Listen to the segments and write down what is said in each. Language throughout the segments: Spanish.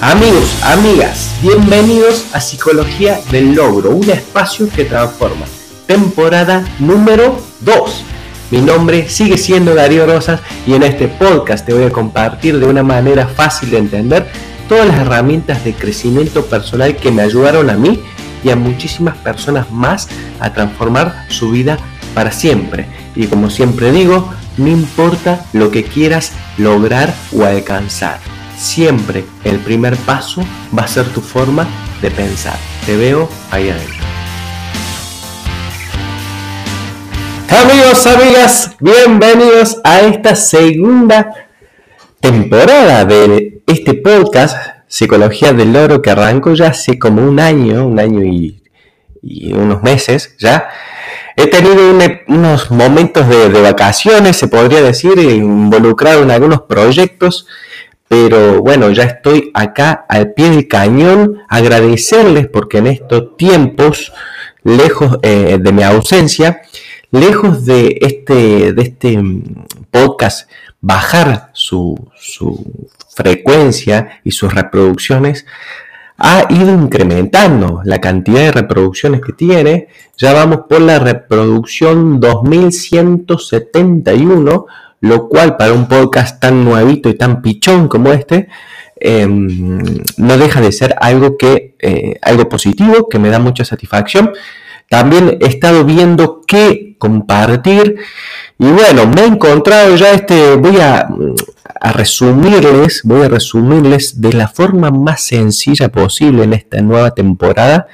Amigos, amigas, bienvenidos a Psicología del Logro, un espacio que transforma. Temporada número 2. Mi nombre sigue siendo Darío Rosas y en este podcast te voy a compartir de una manera fácil de entender todas las herramientas de crecimiento personal que me ayudaron a mí y a muchísimas personas más a transformar su vida para siempre. Y como siempre digo, no importa lo que quieras lograr o alcanzar siempre el primer paso va a ser tu forma de pensar. Te veo ahí adentro. Amigos, amigas, bienvenidos a esta segunda temporada de este podcast Psicología del Oro que arrancó ya hace como un año, un año y, unos meses ya. He tenido unos momentos de, de, vacaciones, se podría decir, involucrado en algunos proyectos pero bueno, ya estoy acá al pie del cañón, agradecerles porque en estos tiempos, lejos eh, de mi ausencia, lejos de este, de este podcast bajar su, su frecuencia y sus reproducciones, ha ido incrementando la cantidad de reproducciones que tiene. Ya vamos por la reproducción 2171 lo cual para un podcast tan nuevito y tan pichón como este, em, no deja de ser algo, que, eh, algo positivo, que me da mucha satisfacción. También he estado viendo qué compartir y bueno, me he encontrado ya este, voy a, a resumirles, voy a resumirles de la forma más sencilla posible en esta nueva temporada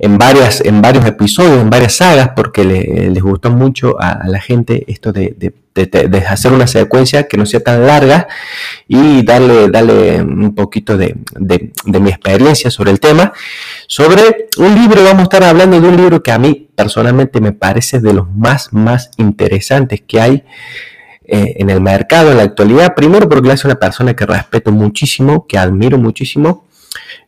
en, varias, en varios episodios, en varias sagas, porque les gustó mucho a, la gente esto de, hacer una secuencia que no sea tan larga y darle, darle un poquito de, mi experiencia sobre el tema. Sobre un libro, vamos a estar hablando de un libro que a mí personalmente me parece de los más, más interesantes que hay eh, en el mercado en la actualidad. Primero porque es una persona que respeto muchísimo, que admiro muchísimo.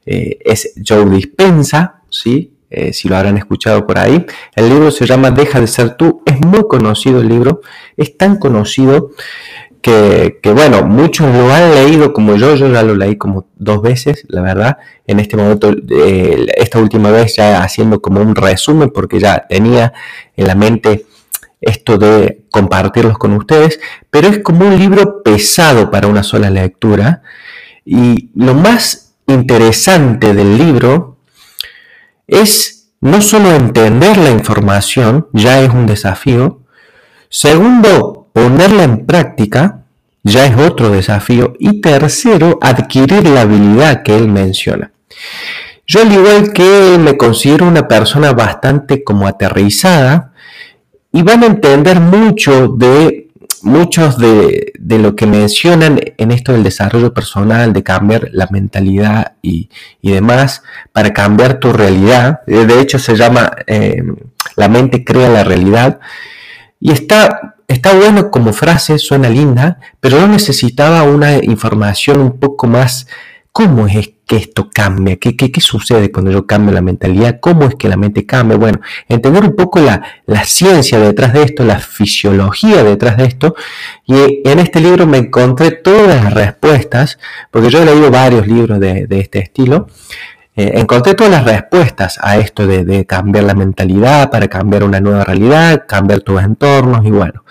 Eh, es Joe Dispensa, ¿sí? Eh, si lo habrán escuchado por ahí. El libro se llama Deja de ser tú. Es muy conocido el libro, es tan conocido que, bueno, muchos lo han leído como yo, yo ya lo leí como dos veces, la verdad. En este momento, esta última vez ya haciendo como un resumen porque ya tenía en la mente esto de compartirlos con ustedes, pero es como un libro pesado para una sola lectura. Y lo más interesante del libro es no solo entender la información, ya es un desafío. Segundo, ponerla en práctica, ya es otro desafío. Y tercero, adquirir la habilidad que él menciona. Yo al igual que me considero una persona bastante como aterrizada y van a entender mucho de muchos de, lo que mencionan en esto del desarrollo personal, de cambiar la mentalidad y, demás, para cambiar tu realidad, eh, de hecho se llama eh, La mente crea la realidad, y está, está bueno como frase, suena linda, pero yo necesitaba una información un poco más, ¿cómo es que esto cambia, qué, qué, sucede cuando yo cambio la mentalidad, cómo es que la mente cambia. Bueno, entender un poco la, ciencia detrás de esto, la fisiología detrás de esto. Y en este libro me encontré todas las respuestas, porque yo he leído varios libros de, de este estilo, eh, encontré todas las respuestas a esto de, cambiar la mentalidad para cambiar una nueva realidad, cambiar tus entornos y bueno.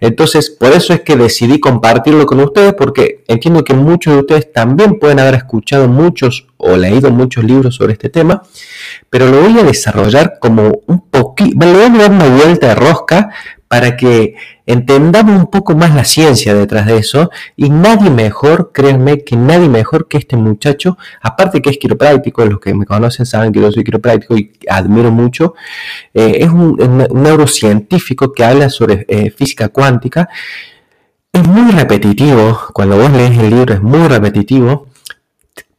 Entonces, por eso es que decidí compartirlo con ustedes porque entiendo que muchos de ustedes también pueden haber escuchado muchos o leído muchos libros sobre este tema, pero lo voy a desarrollar como un poquito, le voy a dar una vuelta de rosca para que entendamos un poco más la ciencia detrás de eso y nadie mejor, créanme que nadie mejor que este muchacho, aparte que es quiropráctico, los que me conocen saben que yo soy quiropráctico y admiro mucho, eh, es un, neurocientífico que habla sobre eh, física cuántica, es muy repetitivo, cuando vos lees el libro es muy repetitivo,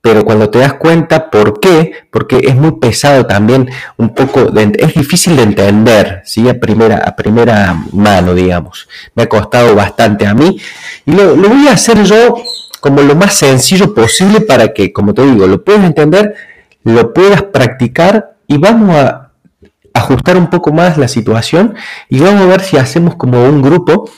pero cuando te das cuenta por qué, porque es muy pesado también, un poco, es difícil de entender, ¿sí? A primera, a primera mano, digamos. Me ha costado bastante a mí y lo, voy a hacer yo como lo más sencillo posible para que, como te digo, lo puedas entender, lo puedas practicar y vamos a ajustar un poco más la situación y vamos a ver si hacemos como un grupo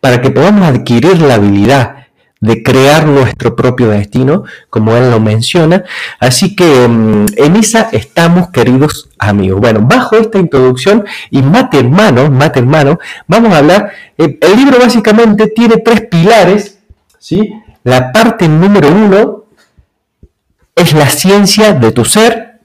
para que podamos adquirir la habilidad de crear nuestro propio destino, como él lo menciona. Así que mm, en esa estamos, queridos amigos. Bueno, bajo esta introducción y mate hermano, mate vamos a hablar. Eh, el libro básicamente tiene tres pilares, ¿sí? La parte número uno es la ciencia de tu ser.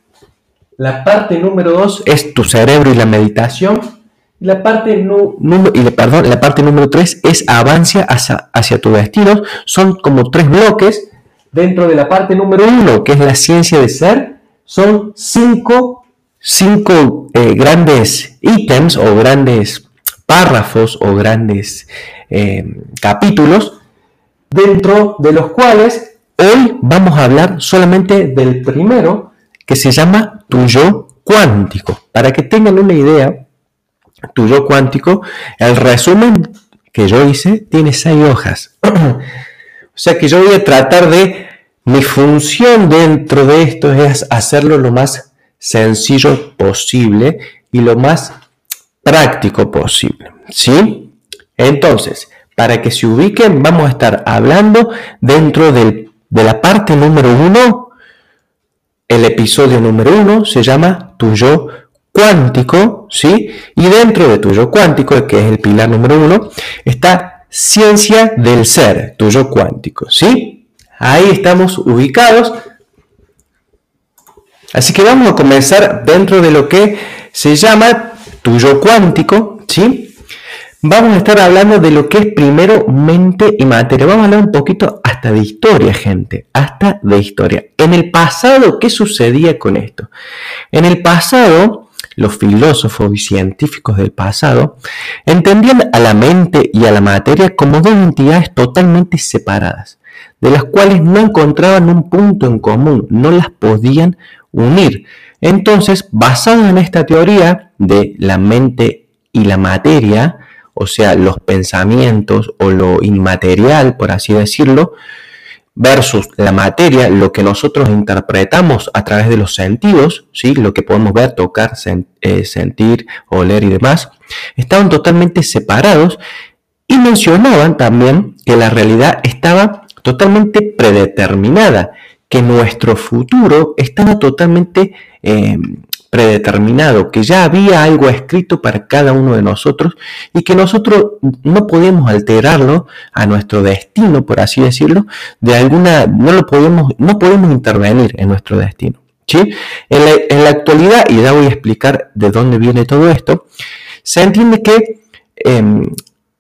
La parte número dos es tu cerebro y la meditación. La parte, número, y perdón, la parte número 3 es avancia hacia, hacia tu destino. Son como tres bloques. Dentro de la parte número 1, que es la ciencia de ser, son cinco, cinco eh, grandes ítems o grandes párrafos o grandes eh, capítulos, dentro de los cuales hoy vamos a hablar solamente del primero, que se llama tu yo cuántico. Para que tengan una idea, tu yo cuántico, el resumen que yo hice tiene seis hojas. o sea que yo voy a tratar de, mi función dentro de esto es hacerlo lo más sencillo posible y lo más práctico posible. ¿Sí? Entonces, para que se ubiquen, vamos a estar hablando dentro de la parte número uno. El episodio número uno se llama Tu yo cuántico, ¿sí? Y dentro de tu yo cuántico, que es el pilar número uno, está ciencia del ser, tu yo cuántico, ¿sí? Ahí estamos ubicados. Así que vamos a comenzar dentro de lo que se llama tu yo cuántico, ¿sí? Vamos a estar hablando de lo que es primero mente y materia. Vamos a hablar un poquito hasta de historia, gente, hasta de historia. En el pasado, ¿qué sucedía con esto? En el pasado, los filósofos y científicos del pasado entendían a la mente y a la materia como dos entidades totalmente separadas, de las cuales no encontraban un punto en común, no las podían unir. Entonces, basado en esta teoría de la mente y la materia, o sea, los pensamientos o lo inmaterial, por así decirlo, versus la materia, lo que nosotros interpretamos a través de los sentidos, ¿sí? lo que podemos ver, tocar, eh, sentir, oler y demás, estaban totalmente separados y mencionaban también que la realidad estaba totalmente predeterminada, que nuestro futuro estaba totalmente eh, predeterminado, que ya había algo escrito para cada uno de nosotros y que nosotros no podemos alterarlo a nuestro destino, por así decirlo, de alguna, no lo podemos, no podemos intervenir en nuestro destino. ¿sí? En, la, actualidad, y ya voy a explicar de dónde viene todo esto, se entiende que em,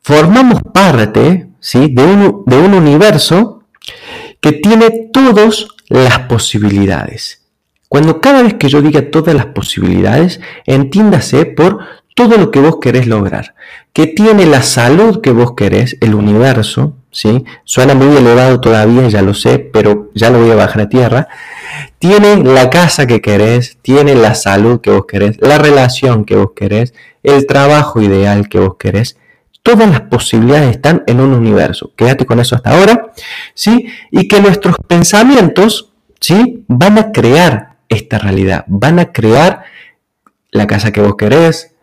formamos parte ¿sí? de, un, de un universo que tiene todas las posibilidades. Cuando cada vez que yo diga todas las posibilidades, entiéndase por todo lo que vos querés lograr, que tiene la salud que vos querés, el universo, ¿sí? Suena muy elevado todavía, ya lo sé, pero ya lo voy a bajar a tierra. Tiene la casa que querés, tiene la salud que vos querés, la relación que vos querés, el trabajo ideal que vos querés. Todas las posibilidades están en un universo. Quédate con eso hasta ahora, ¿sí? Y que nuestros pensamientos, ¿sí? Van a crear esta realidad. Van a crear la casa que vos querés,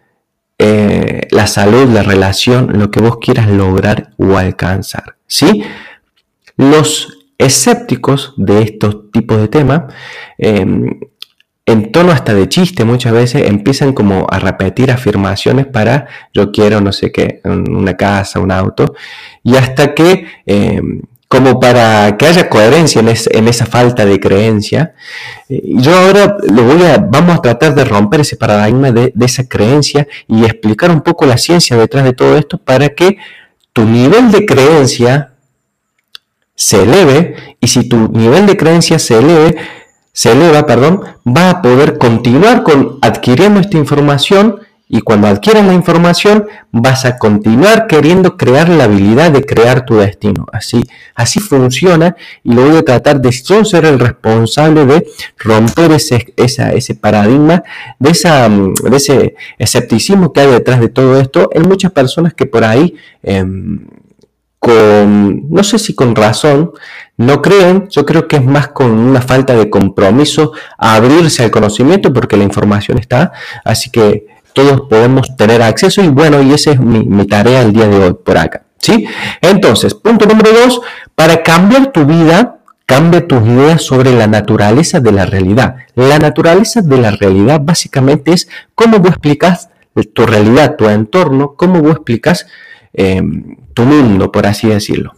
eh, la salud, la relación, lo que vos quieras lograr o alcanzar. ¿sí? Los escépticos de estos tipos de temas, em, en tono hasta de chiste muchas veces, empiezan como a repetir afirmaciones para yo quiero no sé qué, una casa, un auto, y hasta que em, como para que haya coherencia en, esa falta de creencia. yo ahora lo voy a, vamos a tratar de romper ese paradigma de, esa creencia y explicar un poco la ciencia detrás de todo esto para que tu nivel de creencia se eleve y si tu nivel de creencia se eleve, se eleva, perdón, va a poder continuar con adquiriendo esta información y cuando adquieras la información vas a continuar queriendo crear la habilidad de crear tu destino. Así, así funciona y lo voy a tratar de ser el responsable de romper ese, ese paradigma, de, esa, de ese escepticismo que hay detrás de todo esto en muchas personas que por ahí... Em, con, no sé si con razón, no creen, yo creo que es más con una falta de compromiso a abrirse al conocimiento porque la información está, así que todos podemos tener acceso y bueno, y esa es mi, tarea el día de hoy por acá. ¿Sí? Entonces, punto número dos, Para cambiar tu vida, cambia tus ideas sobre la naturaleza de la realidad. La naturaleza de la realidad básicamente es cómo vos explicas tu realidad, tu entorno, cómo vos explicas em, tu mundo, por así decirlo.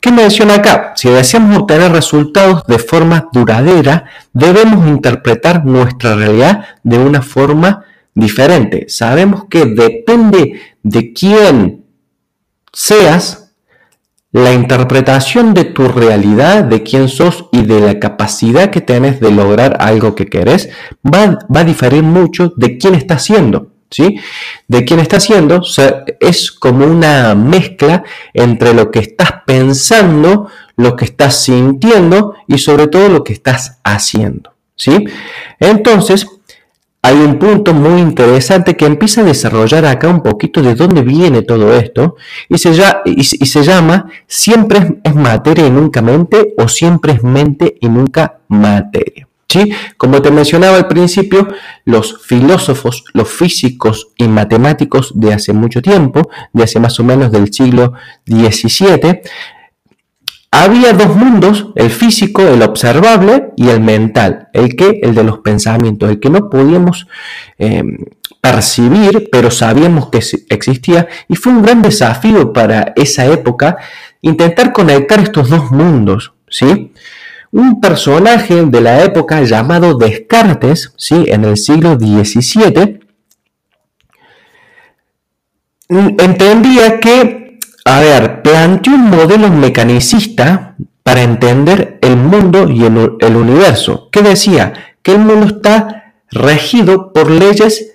¿Qué menciona acá? Si deseamos obtener resultados de forma duradera, debemos interpretar nuestra realidad de una forma diferente. Sabemos que depende de quién seas, la interpretación de tu realidad, de quién sos y de la capacidad que tienes de lograr algo que querés, va, va a diferir mucho de quién estás siendo. ¿Sí? De quién está siendo, es como una mezcla entre lo que estás pensando, lo que estás sintiendo y sobre todo lo que estás haciendo, ¿sí? Entonces, hay un punto muy interesante que empieza a desarrollar acá un poquito de dónde viene todo esto y se, llama siempre es materia y nunca mente o siempre es mente y nunca materia. ¿Sí? Como te mencionaba al principio, los filósofos, los físicos y matemáticos de hace mucho tiempo, de hace más o menos del siglo XVII, había dos mundos, el físico, el observable y el mental, el que, el de los pensamientos, el que no podíamos eh, percibir, pero sabíamos que existía y fue un gran desafío para esa época intentar conectar estos dos mundos, ¿sí? Un personaje de la época llamado Descartes, ¿sí? En el siglo XVII, entendía que a ver, planteó un modelo mecanicista para entender el mundo y el, universo, que decía que el mundo está regido por leyes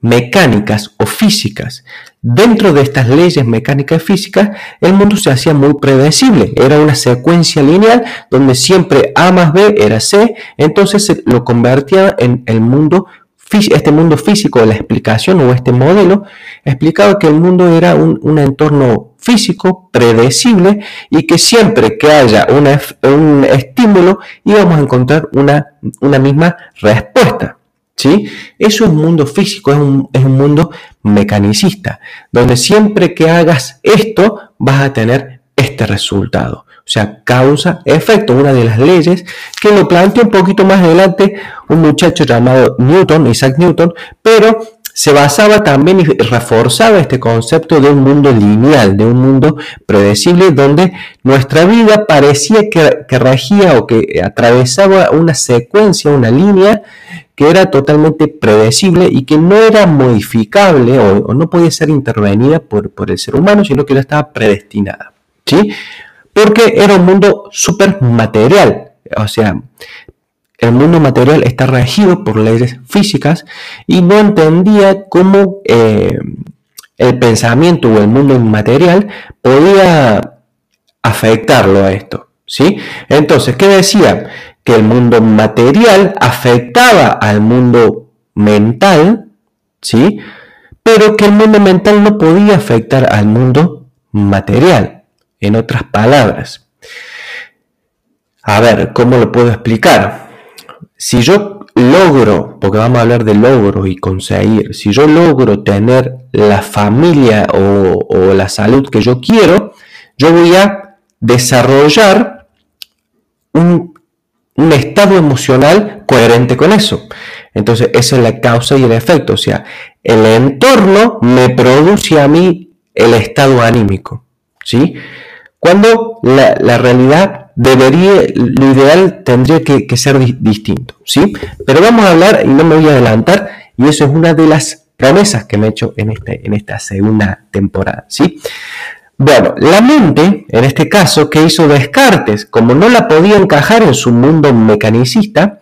mecánicas o físicas. Dentro de estas leyes mecánicas y físicas, el mundo se hacía muy predecible. Era una secuencia lineal donde siempre A más B era C, entonces se lo convertía en el mundo este mundo físico, la explicación o este modelo, explicaba que el mundo era un, entorno físico predecible y que siempre que haya un estímulo íbamos a encontrar una, misma respuesta. ¿sí? Eso es un mundo físico, es un mundo mecanicista, donde siempre que hagas esto vas a tener este resultado. O sea, causa, efecto, una de las leyes que lo planteó un poquito más adelante un muchacho llamado Newton, Isaac Newton, pero se basaba también y reforzaba este concepto de un mundo lineal, de un mundo predecible, donde nuestra vida parecía que, regía o que atravesaba una secuencia, una línea que era totalmente predecible y que no era modificable o, no podía ser intervenida por, por, el ser humano, sino que ya estaba predestinada. ¿sí? Porque era un mundo súper material. O sea, el mundo material está regido por leyes físicas y no entendía cómo eh, el pensamiento o el mundo inmaterial podía afectarlo a esto. ¿sí? Entonces, ¿qué decía? Que el mundo material afectaba al mundo mental, ¿sí? pero que el mundo mental no podía afectar al mundo material. En otras palabras, a ver, ¿cómo lo puedo explicar? Si yo logro, porque vamos a hablar de logro y conseguir, si yo logro tener la familia o, la salud que yo quiero, yo voy a desarrollar un, un estado emocional coherente con eso. Entonces, esa es la causa y el efecto. O sea, el entorno me produce a mí el estado anímico. ¿Sí? Cuando la, realidad debería, lo ideal tendría que, ser distinto, ¿sí? Pero vamos a hablar, y no me voy a adelantar, y eso es una de las promesas que me he hecho en, este, en esta segunda temporada, ¿sí? Bueno, la mente, en este caso, que hizo Descartes, como no la podía encajar en su mundo mecanicista,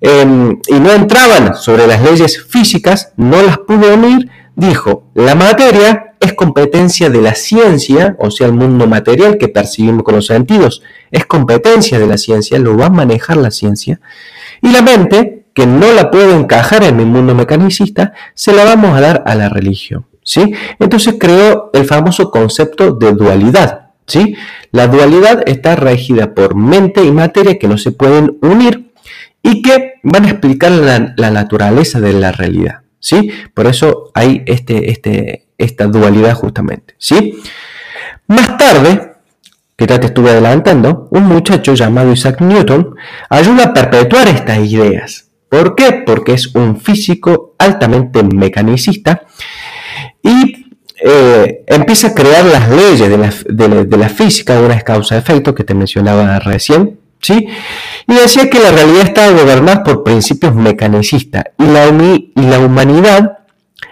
em, y no entraban sobre las leyes físicas, no las pudo unir, dijo, la materia es competencia de la ciencia, o sea, el mundo material que percibimos con los sentidos, es competencia de la ciencia, lo va a manejar la ciencia, y la mente, que no la puede encajar en el mundo mecanicista, se la vamos a dar a la religión. ¿sí? Entonces creó el famoso concepto de dualidad. ¿sí? La dualidad está regida por mente y materia que no se pueden unir y que van a explicar la naturaleza de la realidad. ¿Sí? Por eso hay este, este, esta dualidad justamente. ¿sí? Más tarde, que ya te estuve adelantando, un muchacho llamado Isaac Newton ayuda a perpetuar estas ideas. ¿Por qué? Porque es un físico altamente mecanicista y eh, empieza a crear las leyes de la, de la física, una causa-efecto que te mencionaba recién, ¿sí? Y decía que la realidad estaba gobernada por principios mecanicistas y la, y la humanidad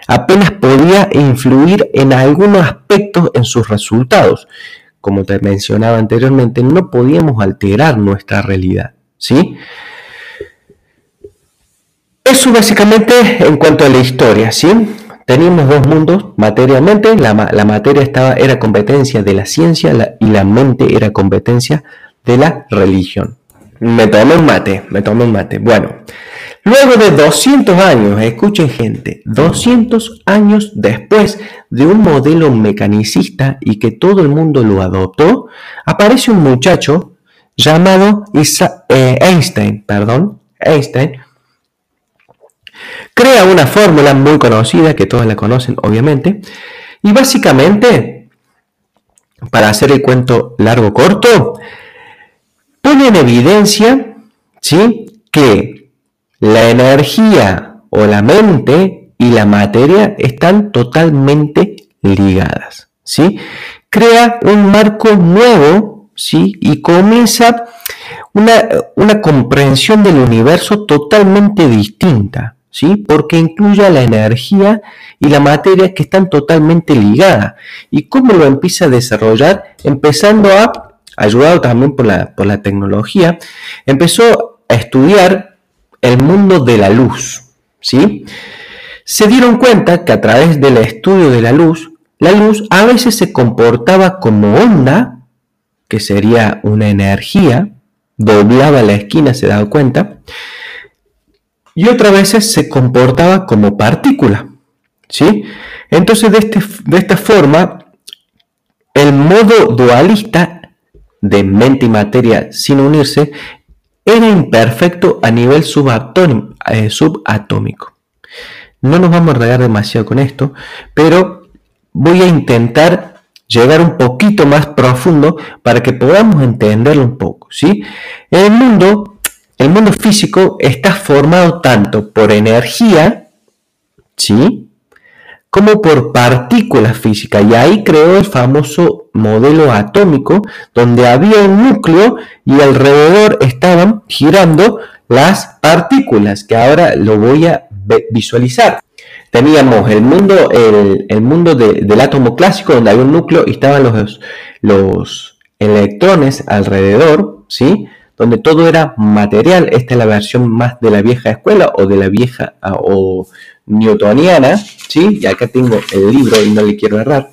apenas podía influir en algunos aspectos en sus resultados. Como te mencionaba anteriormente, no podíamos alterar nuestra realidad, ¿sí? Eso básicamente en cuanto a la historia, ¿sí? Teníamos dos mundos materialmente, la, materia estaba, era competencia de la ciencia y la mente era competencia de la religión. Me tomé un mate, me tomé un mate. Bueno, luego de 200 años, escuchen gente, 200 años después de un modelo mecanicista y que todo el mundo lo adoptó, aparece un muchacho llamado eh, Einstein, perdón, Einstein, crea una fórmula muy conocida, que todos la conocen obviamente, y básicamente, para hacer el cuento largo corto, pone en evidencia ¿sí? que la energía o la mente y la materia están totalmente ligadas. ¿sí? Crea un marco nuevo ¿sí? y comienza una, una comprensión del universo totalmente distinta. ¿Sí? Porque incluye la energía y la materia que están totalmente ligadas. ¿Y cómo lo empieza a desarrollar? Empezando a ayudado también por la, por la tecnología, empezó a estudiar el mundo de la luz. ¿sí? Se dieron cuenta que a través del estudio de la luz, la luz a veces se comportaba como onda, que sería una energía, doblaba la esquina, se daba cuenta, y otras veces se comportaba como partícula. ¿sí? Entonces, de, este, de esta forma, el modo dualista de mente y materia sin unirse era imperfecto a nivel eh, subatómico. No nos vamos a regar demasiado con esto, pero voy a intentar llegar un poquito más profundo para que podamos entenderlo un poco. ¿sí? El mundo, el mundo físico está formado tanto por energía, ¿sí? Como por partículas físicas. Y ahí creó el famoso modelo atómico, donde había un núcleo y alrededor estaban girando las partículas, que ahora lo voy a visualizar. Teníamos el mundo, el, mundo del átomo clásico, donde había un núcleo y estaban los, los electrones alrededor, ¿sí? donde todo era material. Esta es la versión más de la vieja escuela o de la vieja newtoniana, ¿sí? Y acá tengo el libro y no le quiero errar.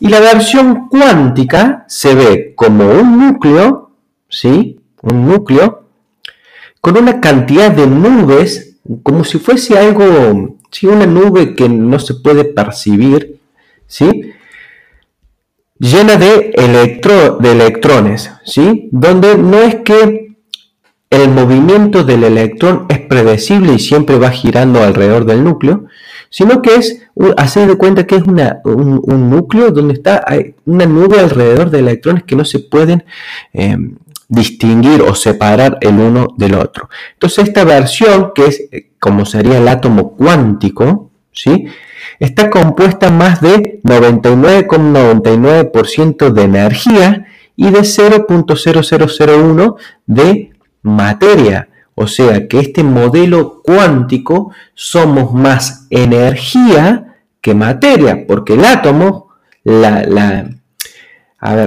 Y la versión cuántica se ve como un núcleo, ¿sí? Un núcleo con una cantidad de nubes, como si fuese algo, ¿sí? Una nube que no se puede percibir, ¿sí? Llena de, electro, de electrones, ¿sí? Donde no es que el movimiento del electrón es predecible y siempre va girando alrededor del núcleo, sino que es hacer de cuenta que es un, núcleo donde está una nube alrededor de electrones que no se pueden eh, distinguir o separar el uno del otro. Entonces esta versión, que es como sería el átomo cuántico, ¿sí? está compuesta más de 99,99% de energía y de 0.0001 de materia. O sea que este modelo cuántico somos más energía que materia, porque el átomo, la, la,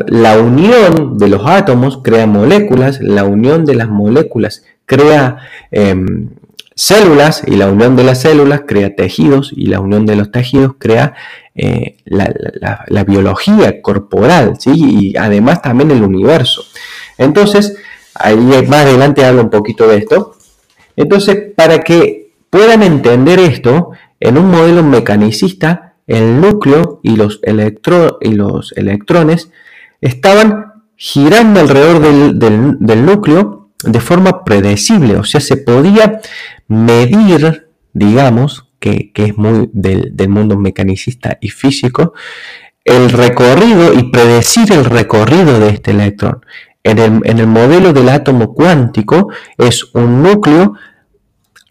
la unión de los átomos crea moléculas, la unión de las moléculas crea em, células y la unión de las células crea tejidos y la unión de los tejidos crea eh, la, la, biología corporal ¿sí? y además también el universo. Entonces, Ahí más adelante hablo un poquito de esto. Entonces, para que puedan entender esto, en un modelo mecanicista, el núcleo y los, electrones estaban girando alrededor del, núcleo de forma predecible, o sea, se podía medir, digamos, que, es muy del, del mundo mecanicista y físico, el recorrido y predecir el recorrido de este electrón. En el, modelo del átomo cuántico es un núcleo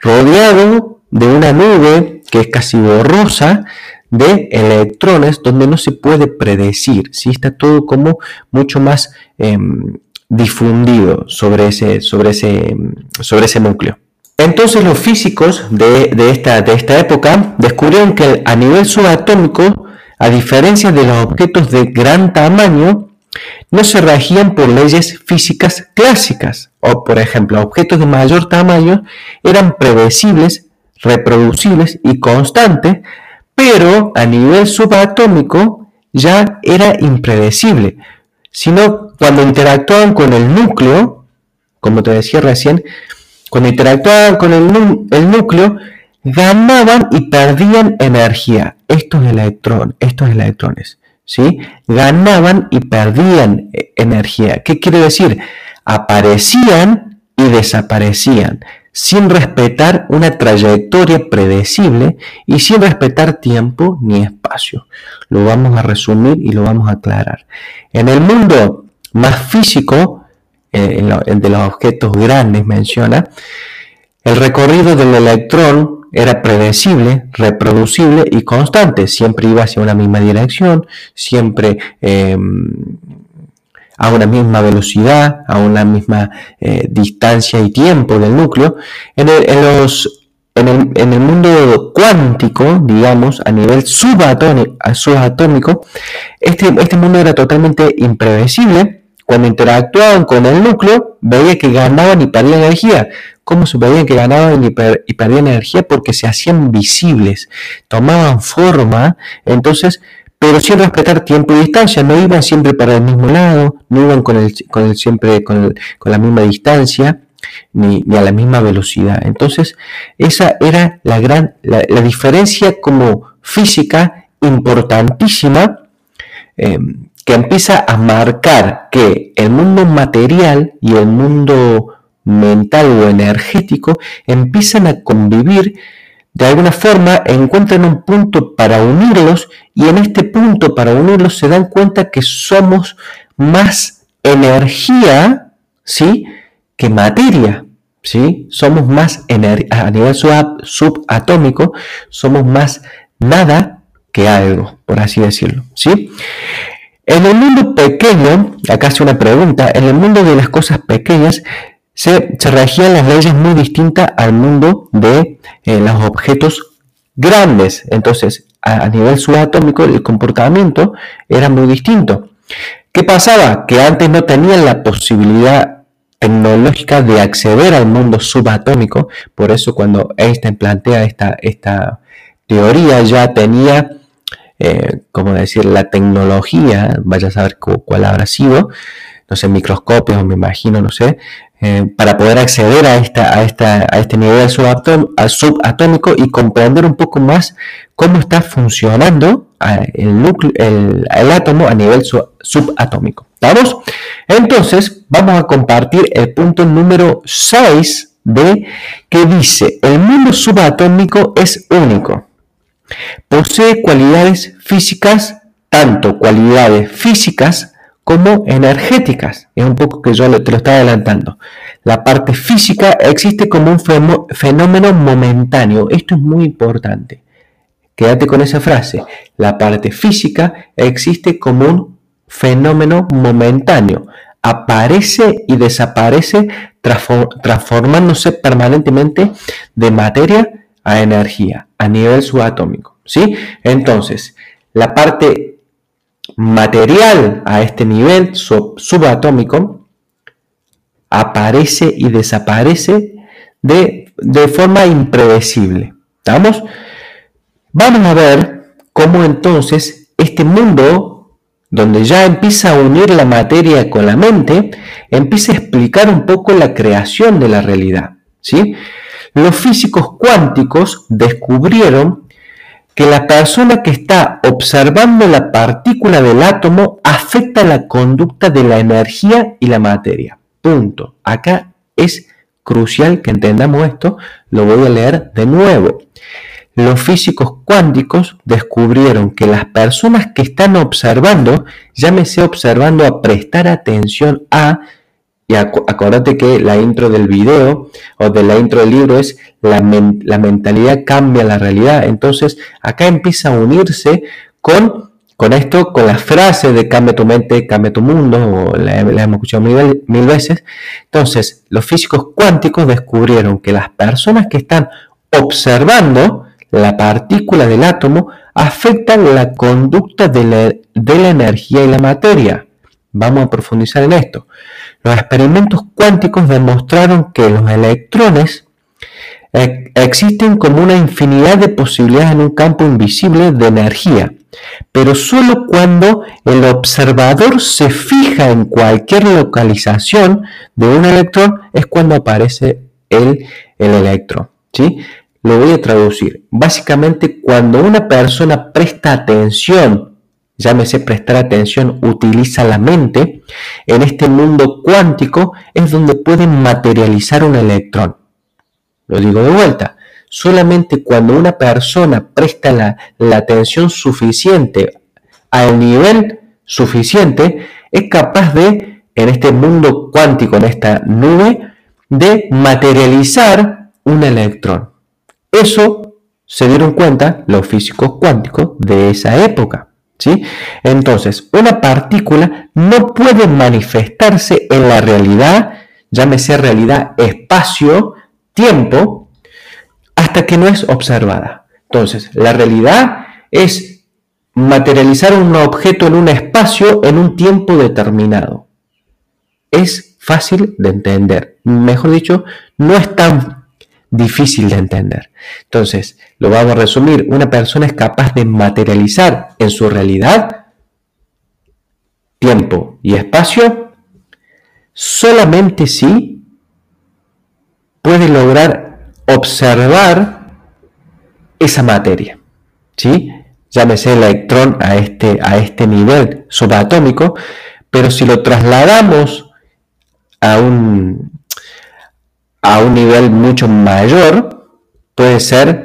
rodeado de una nube que es casi borrosa de electrones donde no se puede predecir, ¿sí? está todo como mucho más em, difundido sobre ese, sobre, ese, sobre ese núcleo. Entonces los físicos de, esta, de esta época descubrieron que a nivel subatómico, a diferencia de los objetos de gran tamaño, no se regían por leyes físicas clásicas, o por ejemplo, objetos de mayor tamaño eran predecibles, reproducibles y constantes, pero a nivel subatómico ya era impredecible, sino cuando interactuaban con el núcleo, como te decía recién, cuando interactuaban con el, núcleo, ganaban y perdían energía. Estos electrones, estos electrones, ¿sí? Ganaban y perdían eh, energía. ¿Qué quiere decir? Aparecían y desaparecían sin respetar una trayectoria predecible y sin respetar tiempo ni espacio. Lo vamos a resumir y lo vamos a aclarar. En el mundo más físico, eh, en de los objetos grandes menciona, el recorrido del electrón era predecible, reproducible y constante. Siempre iba hacia una misma dirección, siempre em, a una misma velocidad, a una misma eh, distancia y tiempo del núcleo. En el, los, en, el, en el, mundo cuántico, digamos, a nivel subatómico, este, este mundo era totalmente imprevisible. Cuando interactuaban con el núcleo, veía que ganaban y perdían energía. ¿Cómo se veían que ganaban y, perdían energía? Porque se hacían visibles, tomaban forma, entonces pero sin respetar tiempo y distancia, no iban siempre para el mismo lado, no iban con el, con el siempre con, la misma distancia, ni, a la misma velocidad. Entonces, esa era la gran, la, diferencia como física importantísima eh, que empieza a marcar que el mundo material y el mundo mental o energético empiezan a convivir de alguna forma encuentran un punto para unirlos y en este punto para unirlos se dan cuenta que somos más energía, ¿sí? Que materia, ¿sí? Somos más a nivel subatómico, somos más nada que algo, por así decirlo, ¿sí? En el mundo pequeño, acá hace una pregunta, en el mundo de las cosas pequeñas se, regían las leyes muy distintas al mundo de eh, los objetos grandes. Entonces, a, nivel subatómico, el comportamiento era muy distinto. ¿Qué pasaba? Que antes no tenían la posibilidad tecnológica de acceder al mundo subatómico. Por eso cuando Einstein plantea esta, esta teoría ya tenía, eh, como decir, la tecnología, vaya a saber cuál habrá sido, no sé, microscopios, me imagino, no sé, eh, para poder acceder a, esta, a, esta, a este nivel subatómico y comprender un poco más cómo está funcionando el, núcleo, el, átomo a nivel subatómico. ¿Estamos? Entonces, vamos a compartir el punto número 6 de que dice, el mundo subatómico es único. Posee cualidades físicas, tanto cualidades físicas como energéticas. Es un poco que yo te lo estaba adelantando. La parte física existe como un fenómeno momentáneo. Esto es muy importante. Quédate con esa frase. La parte física existe como un fenómeno momentáneo. Aparece y desaparece transformándose permanentemente de materia a energía a nivel subatómico. ¿sí? Entonces, la parte material a este nivel subatómico aparece y desaparece de, de forma impredecible. Vamos a ver cómo entonces este mundo, donde ya empieza a unir la materia con la mente, empieza a explicar un poco la creación de la realidad. ¿sí? Los físicos cuánticos descubrieron que la persona que está observando la partícula del átomo afecta la conducta de la energía y la materia. Punto. Acá es crucial que entendamos esto. Lo voy a leer de nuevo. los físicos cuánticos descubrieron que las personas que están observando, llámese observando a prestar atención a, y acuérdate que la intro del video o de la intro del libro es la, la mentalidad cambia la realidad. Entonces acá empieza a unirse con con esto, con la frase de cambia tu mente, cambia tu mundo, o la, hemos escuchado mil, mil, veces, entonces los físicos cuánticos descubrieron que las personas que están observando la partícula del átomo afectan la conducta de la, de la energía y la materia. Vamos a profundizar en esto. Los experimentos cuánticos demostraron que los electrones eh, existen como una infinidad de posibilidades en un campo invisible de energía pero solo cuando el observador se fija en cualquier localización de un electrón es cuando aparece el, el electrón. ¿sí? Lo voy a traducir. Básicamente, cuando una persona presta atención, llámese prestar atención, utiliza la mente, en este mundo cuántico es donde pueden materializar un electrón. Lo digo de vuelta solamente cuando una persona presta la, atención suficiente al nivel suficiente, es capaz de, en este mundo cuántico, en esta nube, de materializar un electrón. Eso se dieron cuenta los físicos cuánticos de esa época. ¿Sí? Entonces, una partícula no puede manifestarse en la realidad, llámese realidad espacio, tiempo, hasta que no es observada. Entonces, la realidad es materializar un objeto en un espacio en un tiempo determinado. Es fácil de entender. Mejor dicho, no es tan difícil de entender. Entonces, lo vamos a resumir. Una persona es capaz de materializar en su realidad tiempo y espacio solamente si puede lograr observar esa materia. ¿sí? Llámese electrón a este, a este nivel subatómico, pero si lo trasladamos a un, a un nivel mucho mayor, puede ser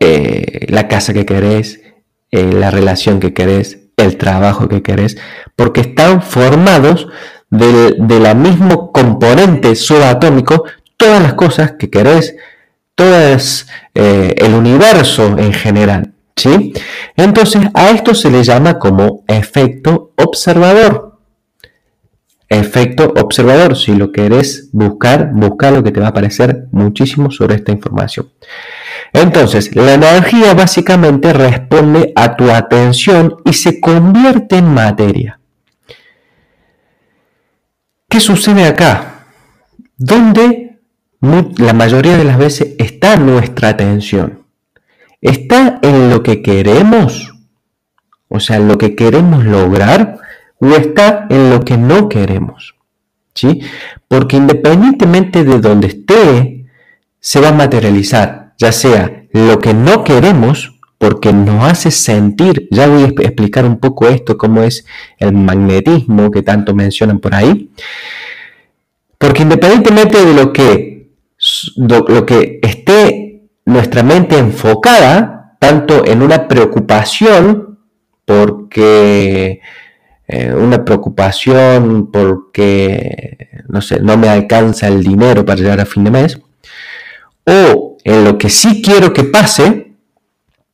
eh, la casa que querés, eh, la relación que querés, el trabajo que querés, porque están formados del, de la mismo componente subatómico todas las cosas que querés, todo eh, el universo en general. ¿sí? Entonces a esto se le llama como efecto observador. Efecto observador, si lo querés buscar, busca lo que te va a aparecer muchísimo sobre esta información. Entonces, la energía básicamente responde a tu atención y se convierte en materia. ¿Qué sucede acá? ¿Dónde la mayoría de las veces está nuestra atención. ¿Está en lo que queremos? O sea, lo que queremos lograr o está en lo que no queremos. ¿Sí? Porque independientemente de donde esté, se va a materializar, ya sea lo que no queremos, porque nos hace sentir, ya voy a explicar un poco esto, cómo es el magnetismo que tanto mencionan por ahí, porque independientemente de lo que lo que esté nuestra mente enfocada tanto en una preocupación porque eh, una preocupación porque no sé no me alcanza el dinero para llegar a fin de mes o en lo que sí quiero que pase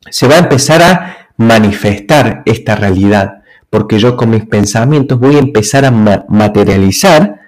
se va a empezar a manifestar esta realidad porque yo con mis pensamientos voy a empezar a materializar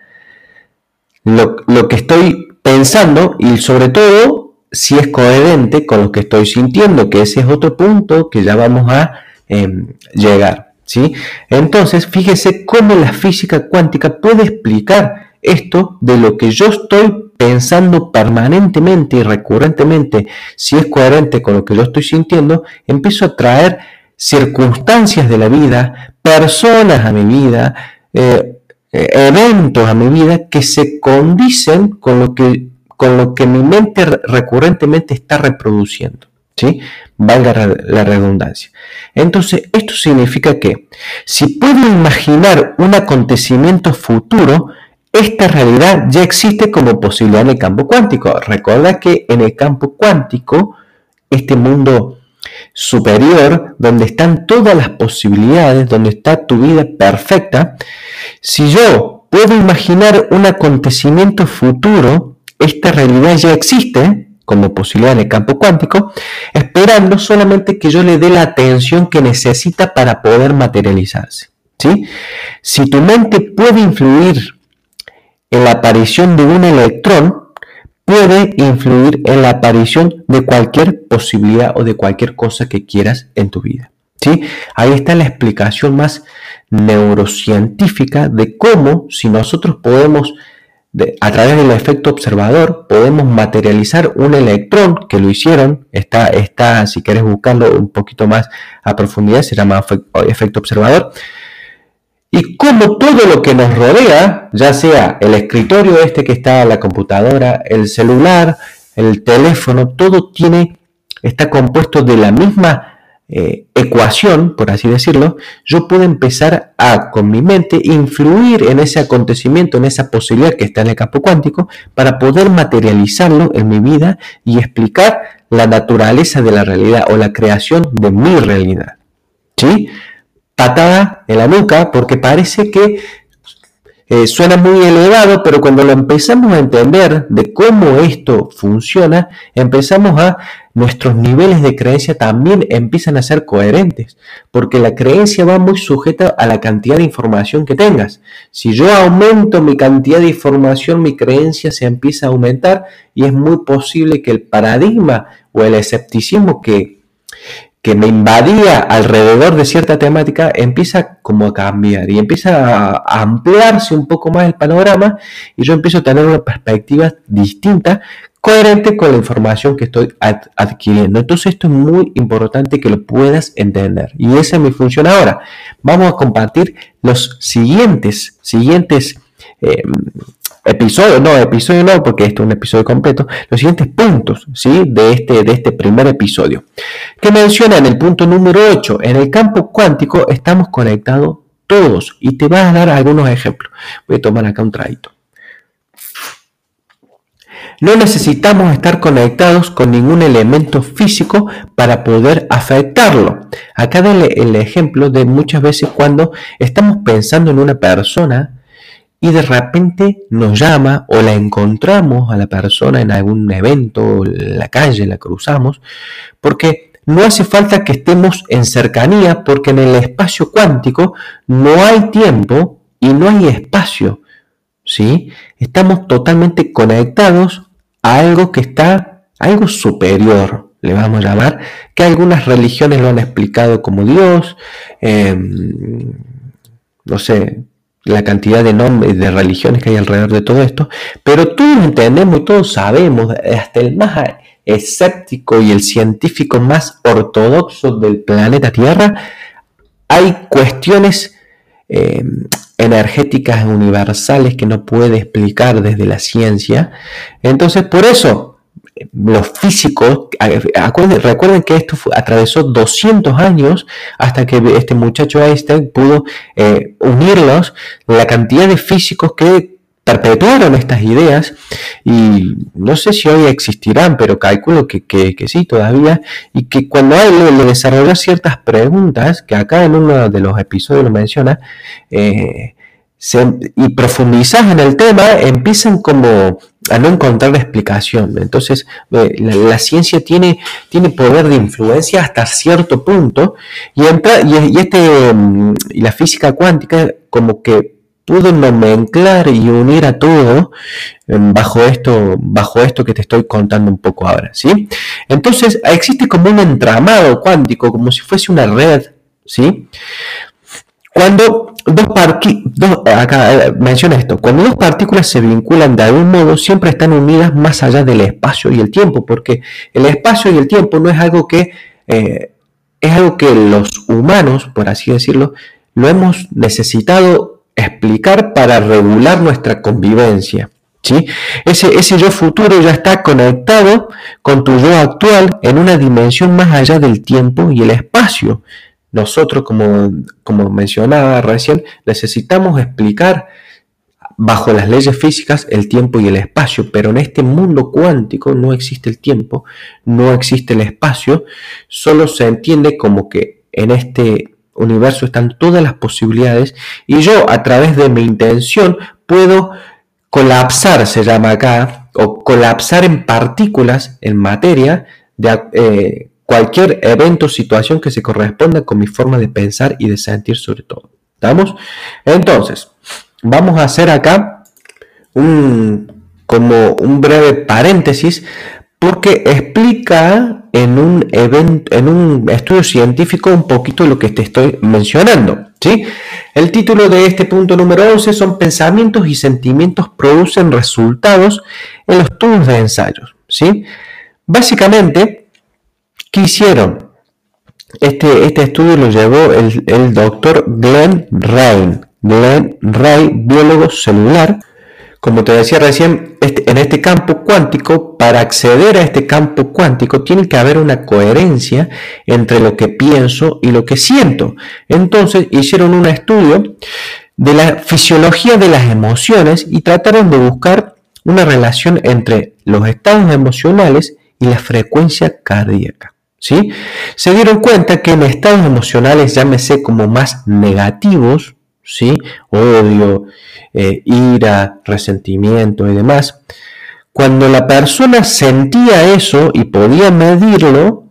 lo, lo que estoy pensando y sobre todo si es coherente con lo que estoy sintiendo, que ese es otro punto que ya vamos a em, llegar. ¿sí? Entonces, fíjese cómo la física cuántica puede explicar esto de lo que yo estoy pensando permanentemente y recurrentemente, si es coherente con lo que yo estoy sintiendo, empiezo a traer circunstancias de la vida, personas a mi vida, eh, eh, eventos a mi vida que se condicen con lo que, con lo que mi mente recurrentemente está reproduciendo. ¿Sí? Valga la redundancia. Entonces, esto significa que si puedo imaginar un acontecimiento futuro, esta realidad ya existe como posibilidad en el campo cuántico. Recuerda que en el campo cuántico este mundo superior, donde están todas las posibilidades, donde está tu vida perfecta, si yo puedo imaginar un acontecimiento futuro, esta realidad ya existe como posibilidad en el campo cuántico, esperando solamente que yo le dé la atención que necesita para poder materializarse. ¿sí? Si tu mente puede influir la aparición de un electrón, puede influir en la aparición de cualquier posibilidad o de cualquier cosa que quieras en tu vida. ¿sí? Ahí está la explicación más neurocientífica de cómo si nosotros podemos, a través del efecto observador, podemos materializar un electrón, que lo hicieron, está, está si quieres buscarlo un poquito más a profundidad, se llama efecto observador, y como todo lo que nos rodea, ya sea el escritorio este que está, la computadora, el celular, el teléfono, todo tiene, está compuesto de la misma eh, ecuación, por así decirlo, yo puedo empezar a, con mi mente, influir en ese acontecimiento, en esa posibilidad que está en el campo cuántico, para poder materializarlo en mi vida y explicar la naturaleza de la realidad o la creación de mi realidad. ¿Sí? Patada en la nuca porque parece que eh, suena muy elevado, pero cuando lo empezamos a entender de cómo esto funciona, empezamos a, nuestros niveles de creencia también empiezan a ser coherentes, porque la creencia va muy sujeta a la cantidad de información que tengas. Si yo aumento mi cantidad de información, mi creencia se empieza a aumentar y es muy posible que el paradigma o el escepticismo que que me invadía alrededor de cierta temática empieza como a cambiar y empieza a ampliarse un poco más el panorama y yo empiezo a tener una perspectiva distinta, coherente con la información que estoy adquiriendo. Entonces esto es muy importante que lo puedas entender y esa es mi función ahora. Vamos a compartir los siguientes, siguientes eh, episodio, no, episodio no, porque esto es un episodio completo, los siguientes puntos, ¿sí? De este, de este primer episodio, que menciona en el punto número 8, en el campo cuántico estamos conectados todos, y te vas a dar algunos ejemplos. Voy a tomar acá un traguito. No necesitamos estar conectados con ningún elemento físico para poder afectarlo. Acá el ejemplo de muchas veces cuando estamos pensando en una persona y de repente nos llama o la encontramos a la persona en algún evento, en la calle, la cruzamos, porque no hace falta que estemos en cercanía, porque en el espacio cuántico no hay tiempo y no hay espacio. ¿sí? Estamos totalmente conectados a algo que está, algo superior, le vamos a llamar, que algunas religiones lo han explicado como Dios, em, no sé, la cantidad de nombres, de religiones que hay alrededor de todo esto, pero todos entendemos y todos sabemos, hasta el más escéptico y el científico más ortodoxo del planeta Tierra, hay cuestiones eh, energéticas universales que no puede explicar desde la ciencia. Entonces, por eso, los físicos, recuerden que esto atravesó 200 años hasta que este muchacho Einstein pudo eh, unirlos, la cantidad de físicos que perpetuaron estas ideas y no sé si hoy existirán, pero calculo que, que, sí todavía y que cuando él le, desarrolló ciertas preguntas, que acá en uno de los episodios lo menciona, eh, y profundizas en el tema, empiezan como a no encontrar la explicación. Entonces, eh, la, ciencia tiene, tiene poder de influencia hasta cierto punto y, entra, y, este, mm, y la física cuántica como que pudo nomenclar y unir a todo em, bajo esto, bajo esto que te estoy contando un poco ahora, ¿sí? Entonces, existe como un entramado cuántico, como si fuese una red, ¿sí? Cuando dos, dos acá eh, menciona esto, cuando dos partículas se vinculan de algún modo, siempre están unidas más allá del espacio y el tiempo, porque el espacio y el tiempo no es algo que eh, es algo que los humanos, por así decirlo, lo hemos necesitado explicar para regular nuestra convivencia. ¿sí? Ese, ese yo futuro ya está conectado con tu yo actual en una dimensión más allá del tiempo y el espacio nosotros, como, como mencionaba recién, necesitamos explicar bajo las leyes físicas el tiempo y el espacio, pero en este mundo cuántico no existe el tiempo, no existe el espacio, solo se entiende como que en este universo están todas las posibilidades y yo a través de mi intención puedo colapsar, se llama acá, o colapsar en partículas, en materia, de eh, cualquier evento o situación que se corresponda con mi forma de pensar y de sentir sobre todo. ¿Estamos? Entonces, vamos a hacer acá un, como un breve paréntesis porque explica en un, evento, en un estudio científico un poquito lo que te estoy mencionando. ¿sí? El título de este punto número 11 son pensamientos y sentimientos producen resultados en los tubos de ensayos. ¿sí? Básicamente, ¿qué hicieron? Este, este estudio lo llevó el, el doctor Glenn Rain. Glenn Ray, biólogo celular. Como te decía recién, este, en este campo cuántico, para acceder a este campo cuántico, tiene que haber una coherencia entre lo que pienso y lo que siento. Entonces hicieron un estudio de la fisiología de las emociones y trataron de buscar una relación entre los estados emocionales y la frecuencia cardíaca. ¿Sí? Se dieron cuenta que en estados emocionales, llámese como más negativos, ¿sí? Odio, eh, ira, resentimiento y demás. Cuando la persona sentía eso y podía medirlo,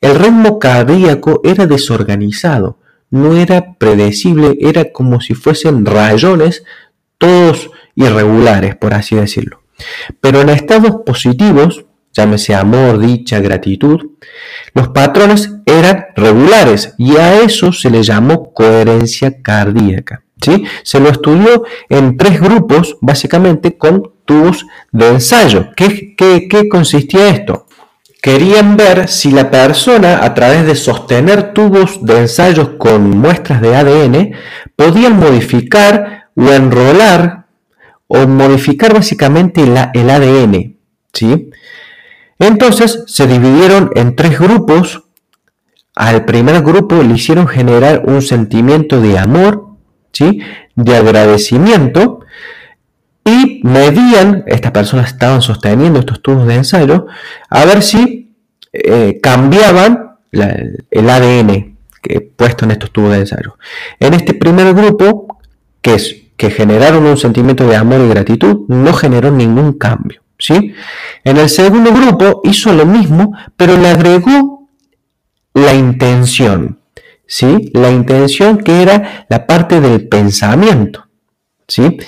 el ritmo cardíaco era desorganizado, no era predecible, era como si fuesen rayones todos irregulares, por así decirlo. Pero en estados positivos, llámese amor, dicha, gratitud, los patrones eran regulares y a eso se le llamó coherencia cardíaca. ¿sí? Se lo estudió en tres grupos, básicamente con tubos de ensayo. ¿Qué, consistía esto? Querían ver si la persona, a través de sostener tubos de ensayos con muestras de ADN, podían modificar o enrolar o modificar básicamente el ADN. ¿sí? Entonces se dividieron en tres grupos. Al primer grupo le hicieron generar un sentimiento de amor, ¿sí? de agradecimiento, y medían, estas personas estaban sosteniendo estos tubos de ensayo, a ver si eh, cambiaban el ADN que, puesto en estos tubos de ensayo. En este primer grupo, que, es, que generaron un sentimiento de amor y gratitud, no generó ningún cambio. ¿Sí? En el segundo grupo hizo lo mismo, pero le agregó la intención, ¿sí? La intención que era la parte del pensamiento, ¿sí?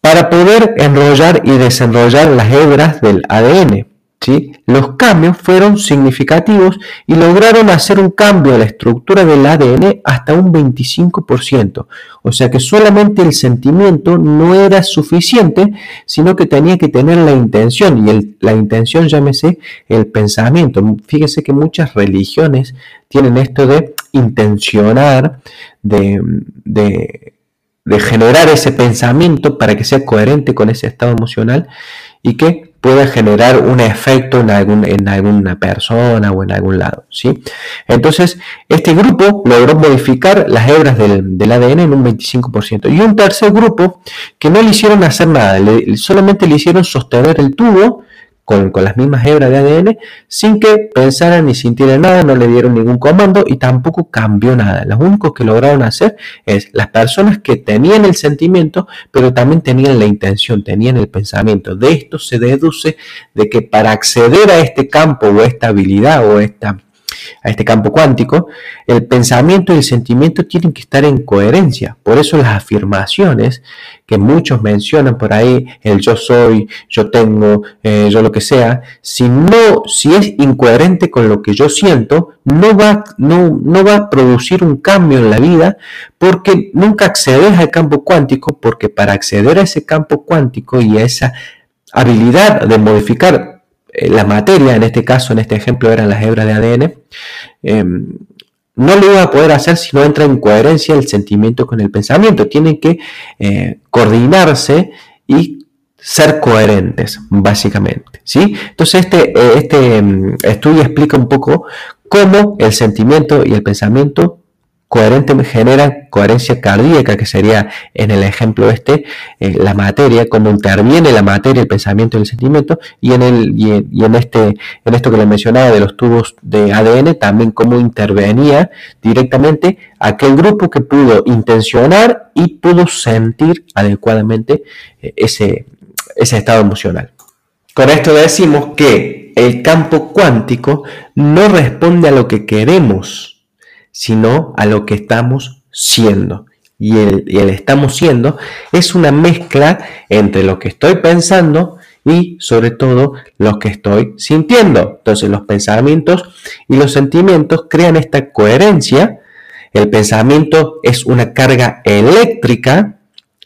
Para poder enrollar y desenrollar las hebras del ADN. Los cambios fueron significativos y lograron hacer un cambio a la estructura del ADN hasta un 25%. O sea que solamente el sentimiento no era suficiente, sino que tenía que tener la intención. Y la intención, llámese el pensamiento. Fíjese que muchas religiones tienen esto de intencionar, de, de generar ese pensamiento para que sea coherente con ese estado emocional y que puede generar un efecto en, algún, en alguna persona o en algún lado. ¿sí? Entonces, este grupo logró modificar las hebras del, ADN en un 25%. Y un tercer grupo que no le hicieron hacer nada, solamente le hicieron sostener el tubo con, las mismas hebras de ADN sin que pensaran ni sintieran nada, no le dieron ningún comando y tampoco cambió nada. Lo único que lograron hacer es las personas que tenían el sentimiento, pero también tenían la intención, tenían el pensamiento. De esto se deduce de que para acceder a este campo o esta habilidad o esta a este campo cuántico, el pensamiento y el sentimiento tienen que estar en coherencia. Por eso las afirmaciones que muchos mencionan por ahí, el yo soy, yo tengo, eh, yo lo que sea, si no, si es incoherente con lo que yo siento, no va, no, no va a producir un cambio en la vida porque nunca accedes al campo cuántico, porque para acceder a ese campo cuántico y a esa habilidad de modificar la materia, en este caso, en este ejemplo eran las hebras de ADN, em, no lo iba a poder hacer si no entra en coherencia el sentimiento con el pensamiento. Tienen que eh, coordinarse y ser coherentes, básicamente. ¿sí? Entonces, este, eh, este em, estudio explica un poco cómo el sentimiento y el pensamiento coherente generan coherencia cardíaca, que sería en el ejemplo este, eh, la materia, cómo interviene la materia, el pensamiento y el sentimiento, y en, el, y en, este, en esto que le mencionaba de los tubos de ADN, también cómo intervenía directamente aquel grupo que pudo intencionar y pudo sentir adecuadamente eh, ese, ese estado emocional. Con esto decimos que el campo cuántico no responde a lo que queremos, sino a lo que estamos siendo. Y el, estamos siendo es una mezcla entre lo que estoy pensando y sobre todo lo que estoy sintiendo. Entonces los pensamientos y los sentimientos crean esta coherencia. El pensamiento es una carga eléctrica.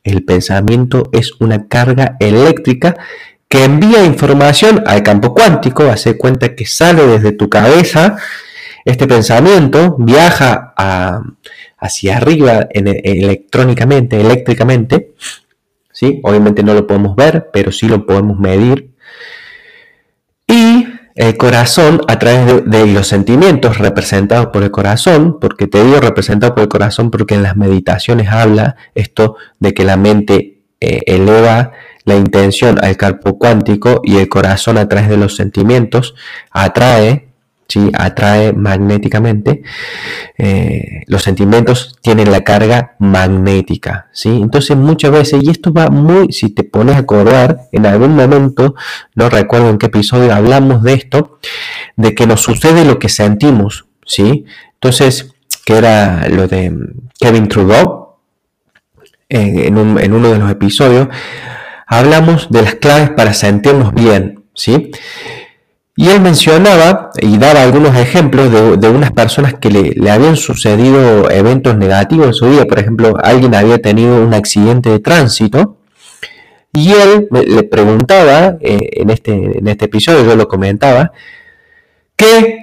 El pensamiento es una carga eléctrica que envía información al campo cuántico. Hace cuenta que sale desde tu cabeza este pensamiento viaja hacia arriba electrónicamente, eléctricamente. ¿sí? Obviamente no lo podemos ver, pero sí lo podemos medir. Y el corazón, a través de, los sentimientos representados por el corazón, porque te digo representado por el corazón porque en las meditaciones habla esto de que la mente eh, eleva la intención al campo cuántico y el corazón a través de los sentimientos atrae atrae magnéticamente, eh, los sentimientos tienen la carga magnética. ¿sí? Entonces muchas veces, y esto va muy, si te pones a acordar, en algún momento, no recuerdo en qué episodio hablamos de esto, de que nos sucede lo que sentimos. ¿sí? Entonces, que era lo de Kevin Trudeau, en, en uno de los episodios, hablamos de las claves para sentirnos bien. ¿sí? Y él mencionaba y daba algunos ejemplos de, unas personas que le, habían sucedido eventos negativos en su vida. Por ejemplo, alguien había tenido un accidente de tránsito y él le preguntaba, eh, en, este, en este episodio yo lo comentaba, que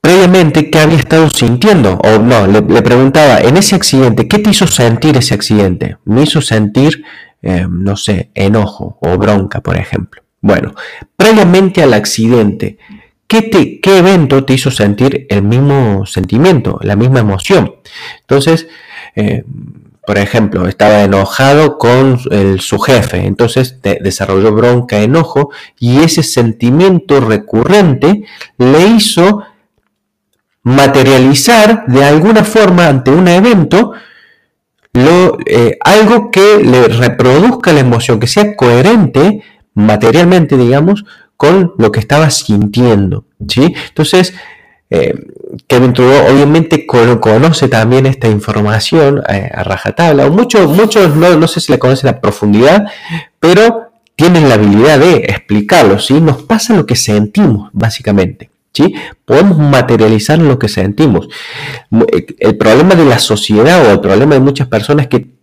previamente qué había estado sintiendo. O no, le, preguntaba, en ese accidente, ¿qué te hizo sentir ese accidente? Me hizo sentir, eh, no sé, enojo o bronca, por ejemplo. Bueno, previamente al accidente, ¿qué, te, ¿qué evento te hizo sentir el mismo sentimiento, la misma emoción? Entonces, eh, por ejemplo, estaba enojado con su jefe, entonces desarrolló bronca, enojo, y ese sentimiento recurrente le hizo materializar de alguna forma ante un evento eh, algo que le reproduzca la emoción, que sea coherente materialmente, digamos, con lo que estaba sintiendo. ¿sí? Entonces, eh, Kevin Trudeau obviamente conoce también esta información eh, a rajatabla. Muchos, muchos no, no, sé si la conocen a profundidad, pero tienen la habilidad de explicarlo. ¿sí? Nos pasa lo que sentimos, básicamente. ¿sí? Podemos materializar lo que sentimos. El problema de la sociedad o el problema de muchas personas es que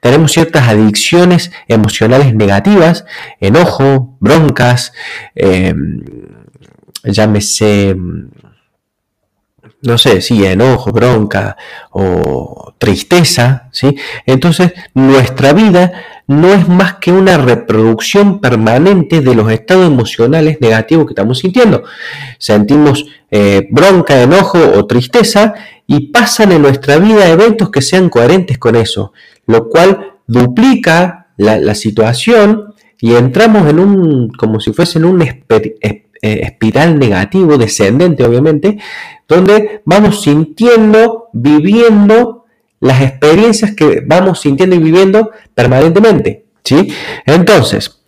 tenemos ciertas adicciones emocionales negativas, enojo, broncas, em, llámese, no sé, si enojo, bronca o tristeza, ¿sí? Entonces, nuestra vida no es más que una reproducción permanente de los estados emocionales negativos que estamos sintiendo. Sentimos eh, bronca, enojo o tristeza y pasan en nuestra vida eventos que sean coherentes con eso, lo cual duplica la, situación y entramos en un, como si fuese en un eh, espiral negativo, descendente obviamente, donde vamos sintiendo, viviendo las experiencias que vamos sintiendo y viviendo permanentemente. ¿sí? Entonces,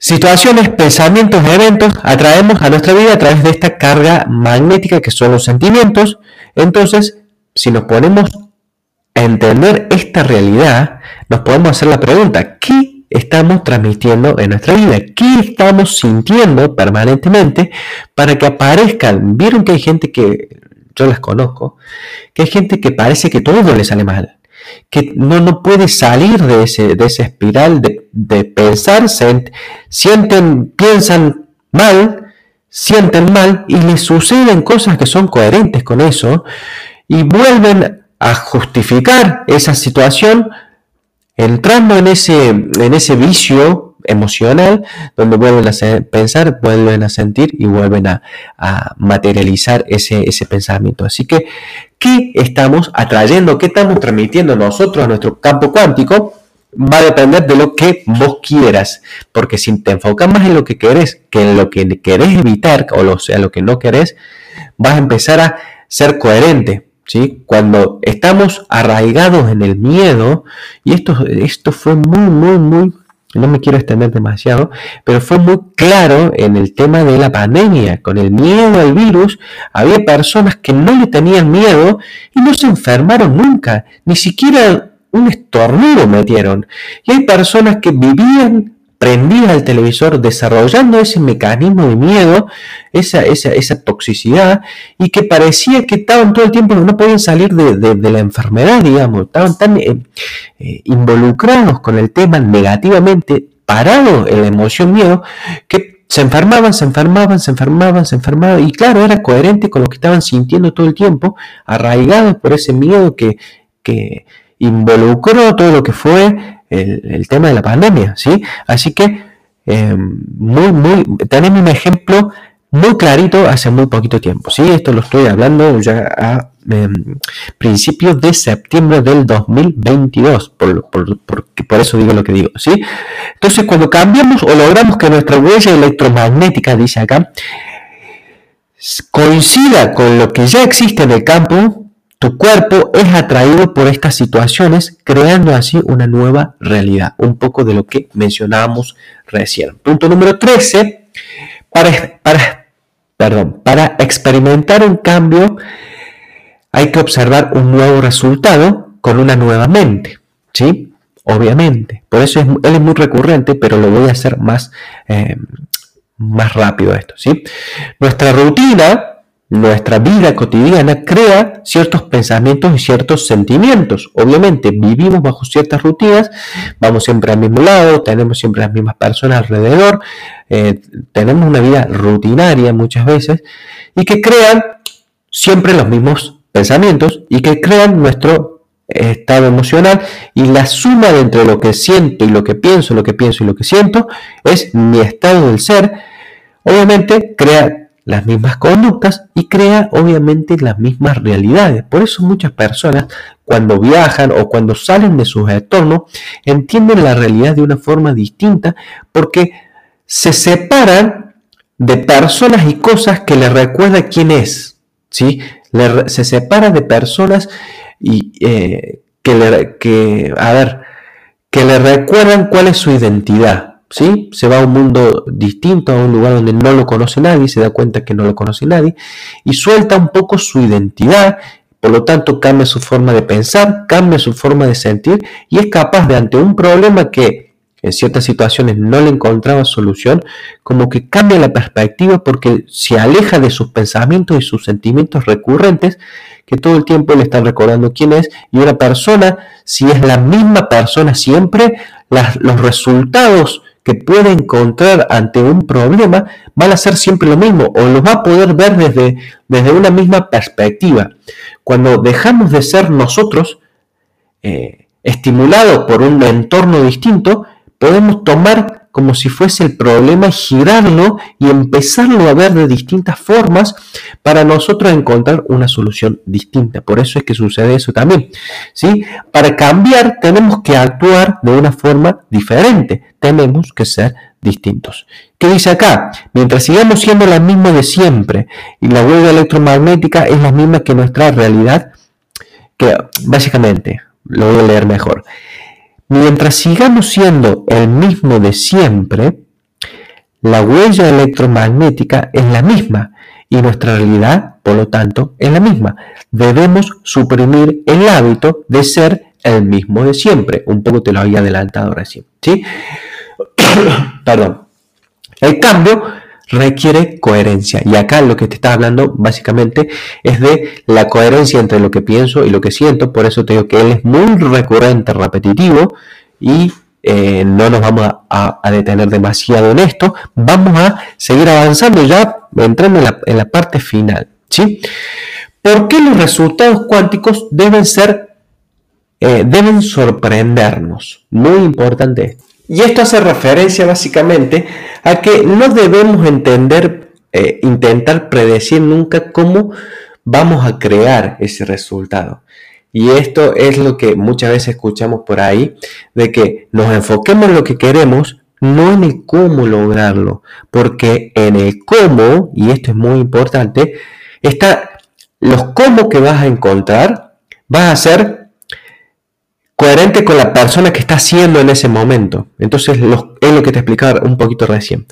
Situaciones, pensamientos, eventos atraemos a nuestra vida a través de esta carga magnética que son los sentimientos. Entonces, si nos ponemos a entender esta realidad, nos podemos hacer la pregunta, ¿qué estamos transmitiendo en nuestra vida? ¿Qué estamos sintiendo permanentemente para que aparezcan? Vieron que hay gente que, yo las conozco, que hay gente que parece que todo le sale mal que no, no puede salir de ese, de esa espiral de, de pensar, sienten, piensan mal, sienten mal y les suceden cosas que son coherentes con eso y vuelven a justificar esa situación entrando en ese, en ese vicio emocional, donde vuelven a pensar, vuelven a sentir y vuelven a, materializar ese, ese pensamiento. Así que, ¿qué estamos atrayendo? ¿Qué estamos transmitiendo nosotros a nuestro campo cuántico? va a depender de lo que vos quieras, porque si te enfocas más en lo que querés que en lo que querés evitar, o sea, lo que no querés, vas a empezar a ser coherente. ¿Sí? Cuando estamos arraigados en el miedo, y esto, esto fue muy, muy, muy, no me quiero extender demasiado, pero fue muy claro en el tema de la pandemia. Con el miedo al virus, había personas que no le tenían miedo y no se enfermaron nunca, ni siquiera un estornudo metieron. Y hay personas que vivían prendida al televisor, desarrollando ese mecanismo de miedo, esa, esa, toxicidad, y que parecía que estaban todo el tiempo, no podían salir de, la enfermedad, digamos, estaban tan eh, eh, involucrados con el tema negativamente, parados en la emoción miedo, que se enfermaban, se enfermaban, se enfermaban, se enfermaban, y claro, era coherente con lo que estaban sintiendo todo el tiempo, arraigados por ese miedo que, que involucró todo lo que fue el, tema de la pandemia, ¿sí? Así que, eh, muy, muy, tenemos un ejemplo muy clarito hace muy poquito tiempo, ¿sí? Esto lo estoy hablando ya a em, principios de septiembre del 2022, por, por, por, eso digo lo que digo, ¿sí? Entonces, cuando cambiamos o logramos que nuestra huella electromagnética, dice acá, coincida con lo que ya existe en el campo, tu cuerpo es atraído por estas situaciones, creando así una nueva realidad. Un poco de lo que mencionábamos recién. Punto número 13. Para, para, perdón, para experimentar un cambio hay que observar un nuevo resultado con una nueva mente. ¿Sí? Obviamente. Por eso es, él es muy recurrente, pero lo voy a hacer más, eh, más rápido esto. ¿sí? Nuestra rutina nuestra vida cotidiana crea ciertos pensamientos y ciertos sentimientos. Obviamente vivimos bajo ciertas rutinas, vamos siempre al mismo lado, tenemos siempre las mismas personas alrededor, eh, tenemos una vida rutinaria muchas veces y que crean siempre los mismos pensamientos y que crean nuestro estado emocional y la suma de entre lo que siento y lo que pienso, lo que pienso y lo que siento es mi estado del ser. Obviamente crea las mismas conductas y crea obviamente las mismas realidades. Por eso muchas personas cuando viajan o cuando salen de sus entornos entienden la realidad de una forma distinta porque se separan de personas y cosas que les recuerda quién es. ¿sí? se separa de personas y, eh, que, le, que, a ver, que le recuerdan cuál es su identidad. ¿Sí? Se va a un mundo distinto, a un lugar donde no lo conoce nadie, se da cuenta que no lo conoce nadie y suelta un poco su identidad, por lo tanto cambia su forma de pensar, cambia su forma de sentir y es capaz de ante un problema que en ciertas situaciones no le encontraba solución, como que cambia la perspectiva porque se aleja de sus pensamientos y sus sentimientos recurrentes que todo el tiempo le están recordando quién es y una persona, si es la misma persona siempre, los resultados que puede encontrar ante un problema van a ser siempre lo mismo o los va a poder ver desde, desde una misma perspectiva. Cuando dejamos de ser nosotros, eh, estimulados por un entorno distinto, podemos tomar como si fuese el problema, girarlo y empezarlo a ver de distintas formas para nosotros encontrar una solución distinta. Por eso es que sucede eso también. ¿sí? Para cambiar tenemos que actuar de una forma diferente. Tenemos que ser distintos. ¿Qué dice acá? Mientras sigamos siendo la misma de siempre y la huella electromagnética es la misma que nuestra realidad, que básicamente, lo voy a leer mejor. Mientras sigamos siendo el mismo de siempre, la huella electromagnética es la misma y nuestra realidad, por lo tanto, es la misma. Debemos suprimir el hábito de ser el mismo de siempre. Un poco te lo había adelantado recién. ¿sí? Perdón. El cambio requiere coherencia. Y acá lo que te está hablando básicamente es de la coherencia entre lo que pienso y lo que siento. Por eso te digo que él es muy recurrente, repetitivo y eh, no nos vamos a, detener demasiado en esto. Vamos a seguir avanzando ya entrando en la, parte final. ¿sí? ¿Por qué los resultados cuánticos deben ser, eh, deben sorprendernos? Muy importante Y esto hace referencia básicamente a que no debemos entender, eh, intentar predecir nunca cómo vamos a crear ese resultado. Y esto es lo que muchas veces escuchamos por ahí, de que nos enfoquemos en lo que queremos, no en el cómo lograrlo, porque en el cómo, y esto es muy importante, está los cómo que vas a encontrar, vas a ser coherente con la persona que está haciendo en ese momento. Entonces es lo que te explicaba un poquito recién.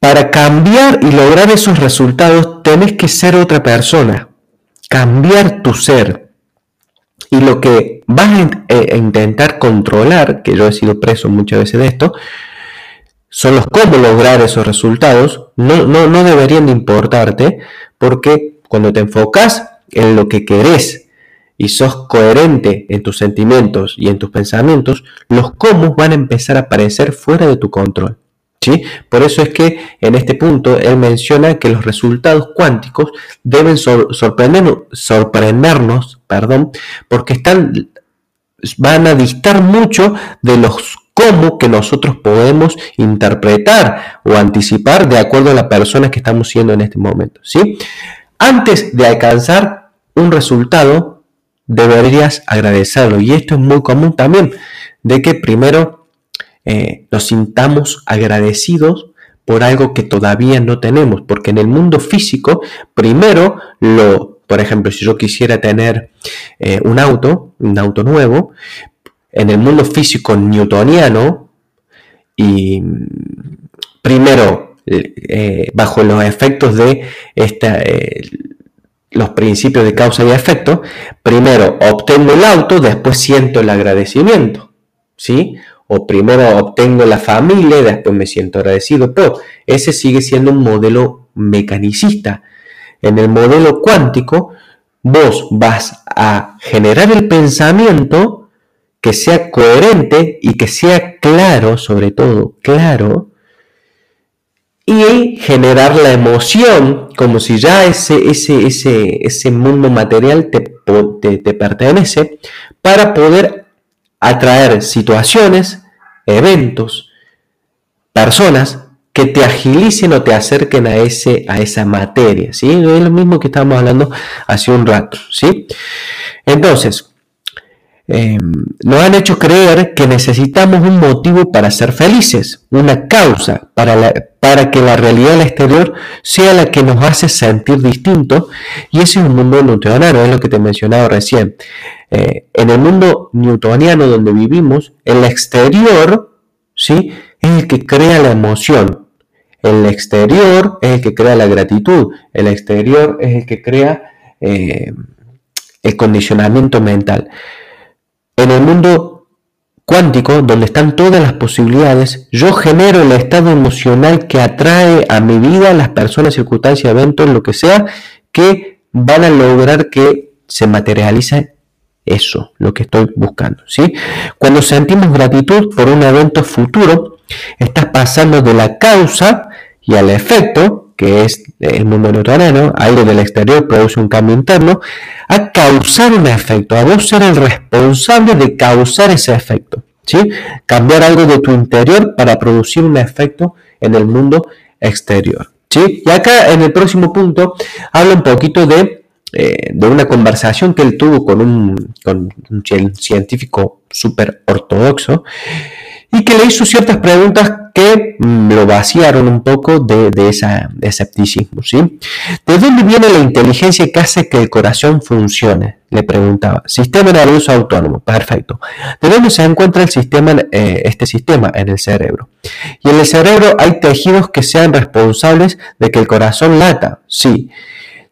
Para cambiar y lograr esos resultados tenés que ser otra persona, cambiar tu ser. Y lo que vas a intentar controlar, que yo he sido preso muchas veces de esto, son los cómo lograr esos resultados. No, no, no deberían de importarte porque cuando te enfocas en lo que querés y sos coherente en tus sentimientos y en tus pensamientos, los cómo van a empezar a aparecer fuera de tu control. Por eso es que en este punto él menciona que los resultados cuánticos deben sorprendernos, perdón, porque están, van a distar mucho de los cómo que nosotros podemos interpretar o anticipar de acuerdo a la persona que estamos siendo en este momento. ¿sí? Antes de alcanzar un resultado, deberías agradecerlo. Y esto es muy común también, de que primero eh, nos sintamos agradecidos por algo que todavía no tenemos, porque en el mundo físico, primero lo, por ejemplo, si yo quisiera tener eh, un auto, un auto nuevo, en el mundo físico newtoniano, y primero, eh, bajo los efectos de esta, los principios de causa y efecto, primero obtengo el auto, después siento el agradecimiento, ¿sí? o primero obtengo la familia después me siento agradecido, pero ese sigue siendo un modelo mecanicista. En el modelo cuántico, vos vas a generar el pensamiento que sea coherente y que sea claro, sobre todo claro, y generar la emoción como si ya ese, ese, ese, ese mundo material te, te, te pertenece para poder atraer situaciones, eventos, personas que te agilicen o te acerquen a, ese, a esa materia. ¿sí? Es lo mismo que estábamos hablando hace un rato. ¿sí? Entonces, em, nos han hecho creer que necesitamos un motivo para ser felices, una causa para, para que la realidad exterior sea la que nos hace sentir distintos. Y ese es un mundo newtoniano, es lo que te mencionaba recién. Eh, en el mundo newtoniano donde vivimos, el exterior ¿sí? es el que crea la emoción. El exterior es el que crea la gratitud. El exterior es el que crea eh, el condicionamiento mental. En el mundo cuántico, donde están todas las posibilidades, yo genero el estado emocional que atrae a mi vida las personas, circunstancias, eventos, lo que sea, que van a lograr que se materialice eso, lo que estoy buscando. ¿sí? Cuando sentimos gratitud por un evento futuro, estás pasando de la causa y al efecto, que es el mundo newtoniano, algo del exterior produce un cambio interno, a causar un efecto, a vos ser el responsable de causar ese efecto. ¿sí? Cambiar algo de tu interior para producir un efecto en el mundo exterior. ¿sí? Y acá en el próximo punto habla un poquito de eh, de una conversación que él tuvo con un, científico súper ortodoxo y que le hizo ciertas preguntas que lo vaciaron un poco de, ese escepticismo. ¿sí? ¿De dónde viene la inteligencia que hace que el corazón funcione? Le preguntaba. Sistema nervioso autónomo. Perfecto. ¿De dónde se encuentra el sistema, eh, este sistema? En el cerebro. Y en el cerebro hay tejidos que sean responsables de que el corazón lata. Sí.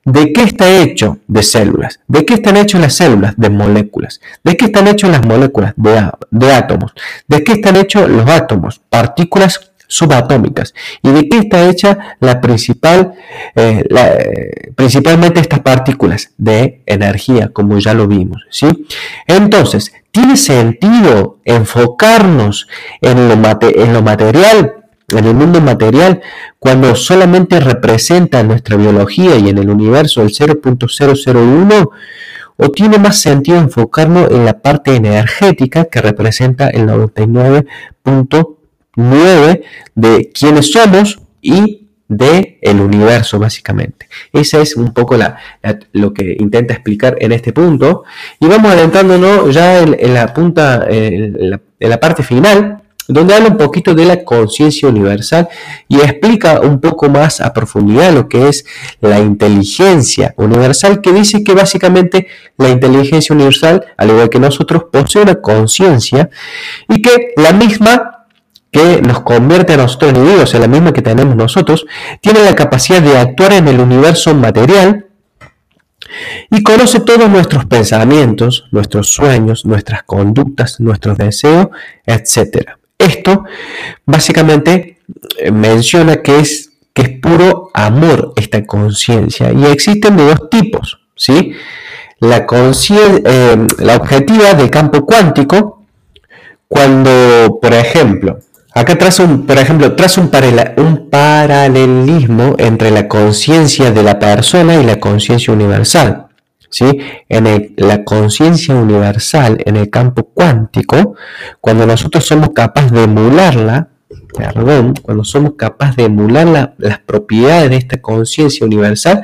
¿De qué está hecho? De células. ¿De qué están hechas las células? De moléculas. ¿De qué están hechas las moléculas? De, átomos. ¿De qué están hechos los átomos? Partículas subatómicas. ¿Y de qué está hecha la principal, eh, eh, principalmente estas partículas? De energía, como ya lo vimos. ¿sí? Entonces, ¿tiene sentido enfocarnos en lo, en lo material en el mundo material, cuando solamente representa nuestra biología y en el universo el 0.001 o tiene más sentido enfocarnos en la parte energética que representa el 99.9 de quiénes somos y de el universo básicamente. Esa es un poco la, lo que intenta explicar en este punto y vamos adentrándonos ya en, la punta en la parte final donde habla un poquito de la conciencia universal y explica un poco más a profundidad lo que es la inteligencia universal, que dice que básicamente la inteligencia universal, al igual que nosotros, posee una conciencia y que la misma que nos convierte a nosotros en o sea, la misma que tenemos nosotros, tiene la capacidad de actuar en el universo material y conoce todos nuestros pensamientos, nuestros sueños, nuestras conductas, nuestros deseos, etc. Esto básicamente eh, menciona que es, que es puro amor esta conciencia y existen de dos tipos, ¿sí? La, eh, la objetiva del campo cuántico, cuando, por ejemplo, acá trazo un, por ejemplo, trazo un, un paralelismo entre la conciencia de la persona y la conciencia universal. ¿Sí? En la conciencia universal, en el campo cuántico, cuando nosotros somos capaces de emularla, perdón, cuando somos capaces de emular las propiedades de esta conciencia universal,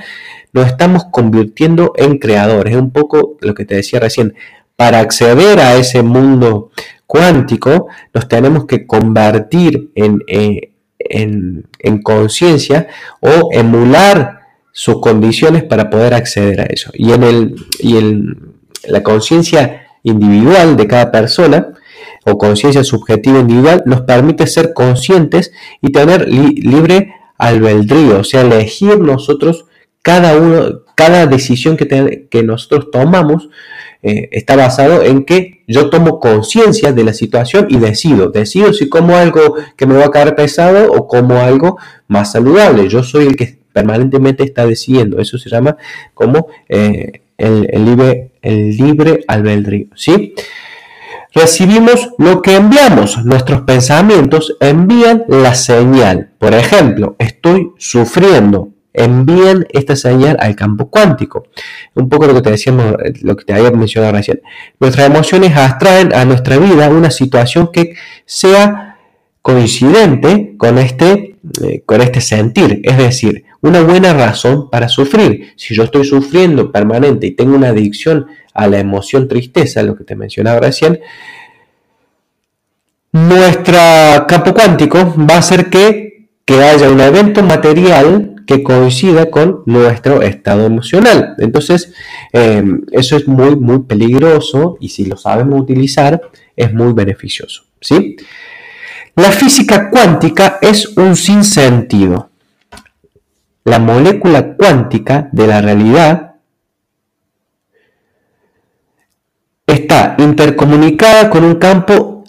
nos estamos convirtiendo en creadores. Es un poco lo que te decía recién. Para acceder a ese mundo cuántico, nos tenemos que convertir en, eh, en, en conciencia o emular sus condiciones para poder acceder a eso. Y en, el, y la conciencia individual de cada persona, o conciencia subjetiva individual, nos permite ser conscientes y tener libre albedrío, o sea, elegir nosotros cada uno, cada decisión que, que nosotros tomamos eh, está basado en que yo tomo conciencia de la situación y decido, decido si como algo que me va a caer pesado o como algo más saludable. Yo soy el que permanentemente está decidiendo. Eso se llama como eh, el, libre, el libre albedrío. ¿sí? Recibimos lo que enviamos. Nuestros pensamientos envían la señal. Por ejemplo, estoy sufriendo. Envían esta señal al campo cuántico. Un poco lo que te decíamos, lo que te había mencionado recién. Nuestras emociones atraen a nuestra vida una situación que sea coincidente con este, eh, con este sentir. Es decir, una buena razón para sufrir. Si yo estoy sufriendo permanente y tengo una adicción a la emoción tristeza, lo que te mencionaba recién, nuestro campo cuántico va a hacer que, que haya un evento material que coincida con nuestro estado emocional. Entonces, em, eso es muy, muy peligroso y si lo sabemos utilizar, es muy beneficioso. ¿sí? La física cuántica es un sinsentido la molécula cuántica de la realidad está intercomunicada con un campo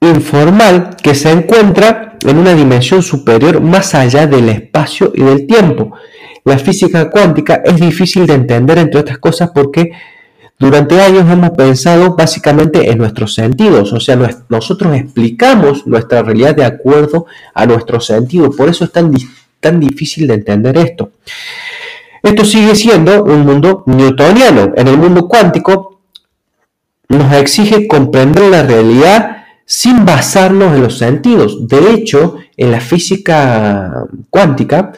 informal que se encuentra en una dimensión superior más allá del espacio y del tiempo. La física cuántica es difícil de entender, entre otras cosas, porque durante años hemos pensado básicamente en nuestros sentidos, o sea, nosotros explicamos nuestra realidad de acuerdo a nuestros sentidos, por eso es tan tan difícil de entender esto. Esto sigue siendo un mundo newtoniano. En el mundo cuántico nos exige comprender la realidad sin basarnos en los sentidos. De hecho, en la física cuántica,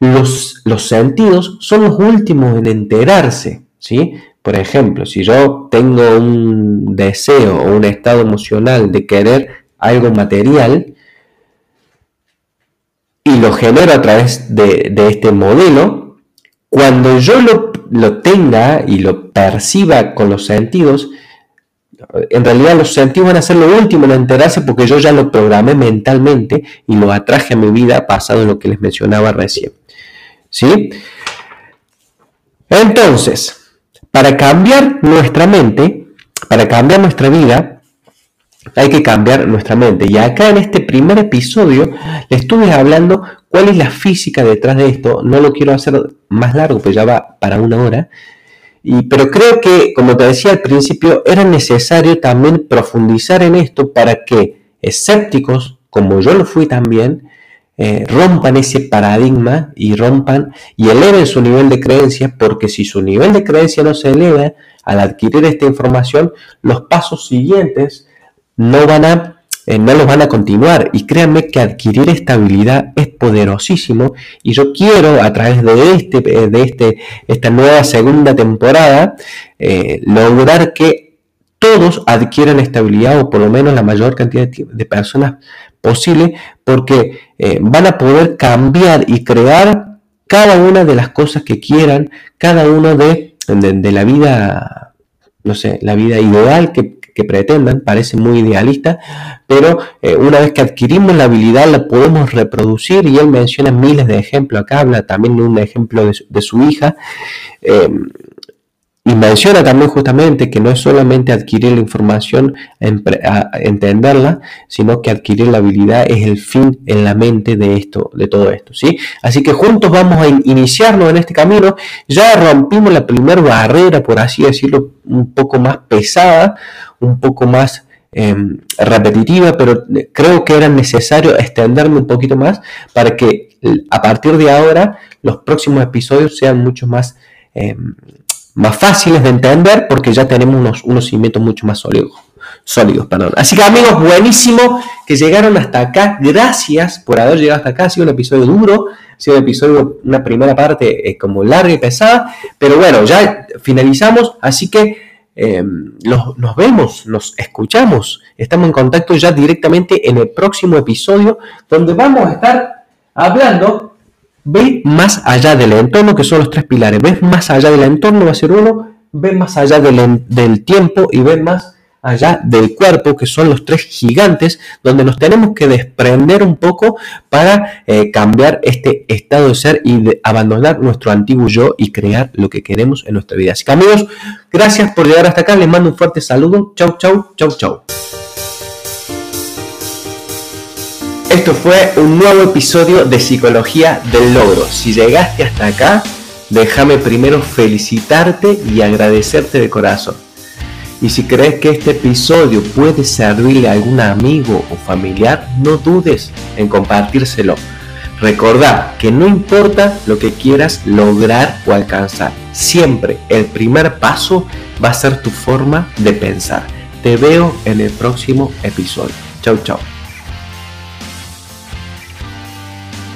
los, los sentidos son los últimos en enterarse. ¿sí? Por ejemplo, si yo tengo un deseo o un estado emocional de querer algo material, y lo genero a través de, este modelo, cuando yo lo, tenga y lo perciba con los sentidos, en realidad los sentidos van a ser lo último en enterarse porque yo ya lo programé mentalmente y lo atraje a mi vida basado en lo que les mencionaba recién. ¿Sí? Entonces, para cambiar nuestra mente, para cambiar nuestra vida, hay que cambiar nuestra mente. Y acá en este primer episodio le estuve hablando cuál es la física detrás de esto. No lo quiero hacer más largo, pues ya va para una hora. Y, pero creo que, como te decía al principio, era necesario también profundizar en esto para que escépticos, como yo lo fui también, eh, rompan ese paradigma y rompan y eleven su nivel de creencia, porque si su nivel de creencia no se eleva al adquirir esta información, los pasos siguientes no van a eh, no los van a continuar. Y créanme que adquirir estabilidad es poderosísimo. Y yo quiero, a través de, este, eh, de este, esta nueva segunda temporada, eh, lograr que todos adquieran estabilidad, o por lo menos la mayor cantidad de personas posible, porque van a poder cambiar y crear cada una de las cosas que quieran, cada una de, de la vida, no sé, la vida ideal que, que pretendan, parece muy idealista, pero eh, una vez que adquirimos la habilidad la podemos reproducir y él menciona miles de ejemplos, acá habla también de un ejemplo de su, hija. Eh, y menciona también justamente que no es solamente adquirir la información, entenderla, sino que adquirir la habilidad es el fin en la mente de esto, de todo esto, ¿sí? Así que juntos vamos a iniciarnos en este camino. Ya rompimos la primera barrera, por así decirlo, un poco más pesada, un poco más em, repetitiva, pero creo que era necesario extenderme un poquito más para que a partir de ahora los próximos episodios sean mucho más em, más fáciles de entender porque ya tenemos unos, unos cimientos mucho más sólidos. Sólidos, perdón. Así que amigos, buenísimo que llegaron hasta acá. Gracias por haber llegado hasta acá. Ha sido un episodio duro, ha sido un episodio, una primera parte eh, como larga y pesada. Pero bueno, ya finalizamos. Así que eh, nos vemos, nos escuchamos. Estamos en contacto ya directamente en el próximo episodio donde vamos a estar hablando Ve más allá del entorno, que son los tres pilares. Ves más allá del entorno, va a ser uno. Ve más allá del, tiempo y ve más allá del cuerpo, que son los tres gigantes, donde nos tenemos que desprender un poco para eh, cambiar este estado de ser y de abandonar nuestro antiguo yo y crear lo que queremos en nuestra vida. Así que amigos, gracias por llegar hasta acá. Les mando un fuerte saludo. Chau, chau, chau, chau. Esto fue un nuevo episodio de Psicología del Logro. Si llegaste hasta acá, déjame primero felicitarte y agradecerte de corazón. Y si crees que este episodio puede servirle a algún amigo o familiar, no dudes en compartírselo. Recordá que no importa lo que quieras lograr o alcanzar, siempre el primer paso va a ser tu forma de pensar. Te veo en el próximo episodio. Chau, chau.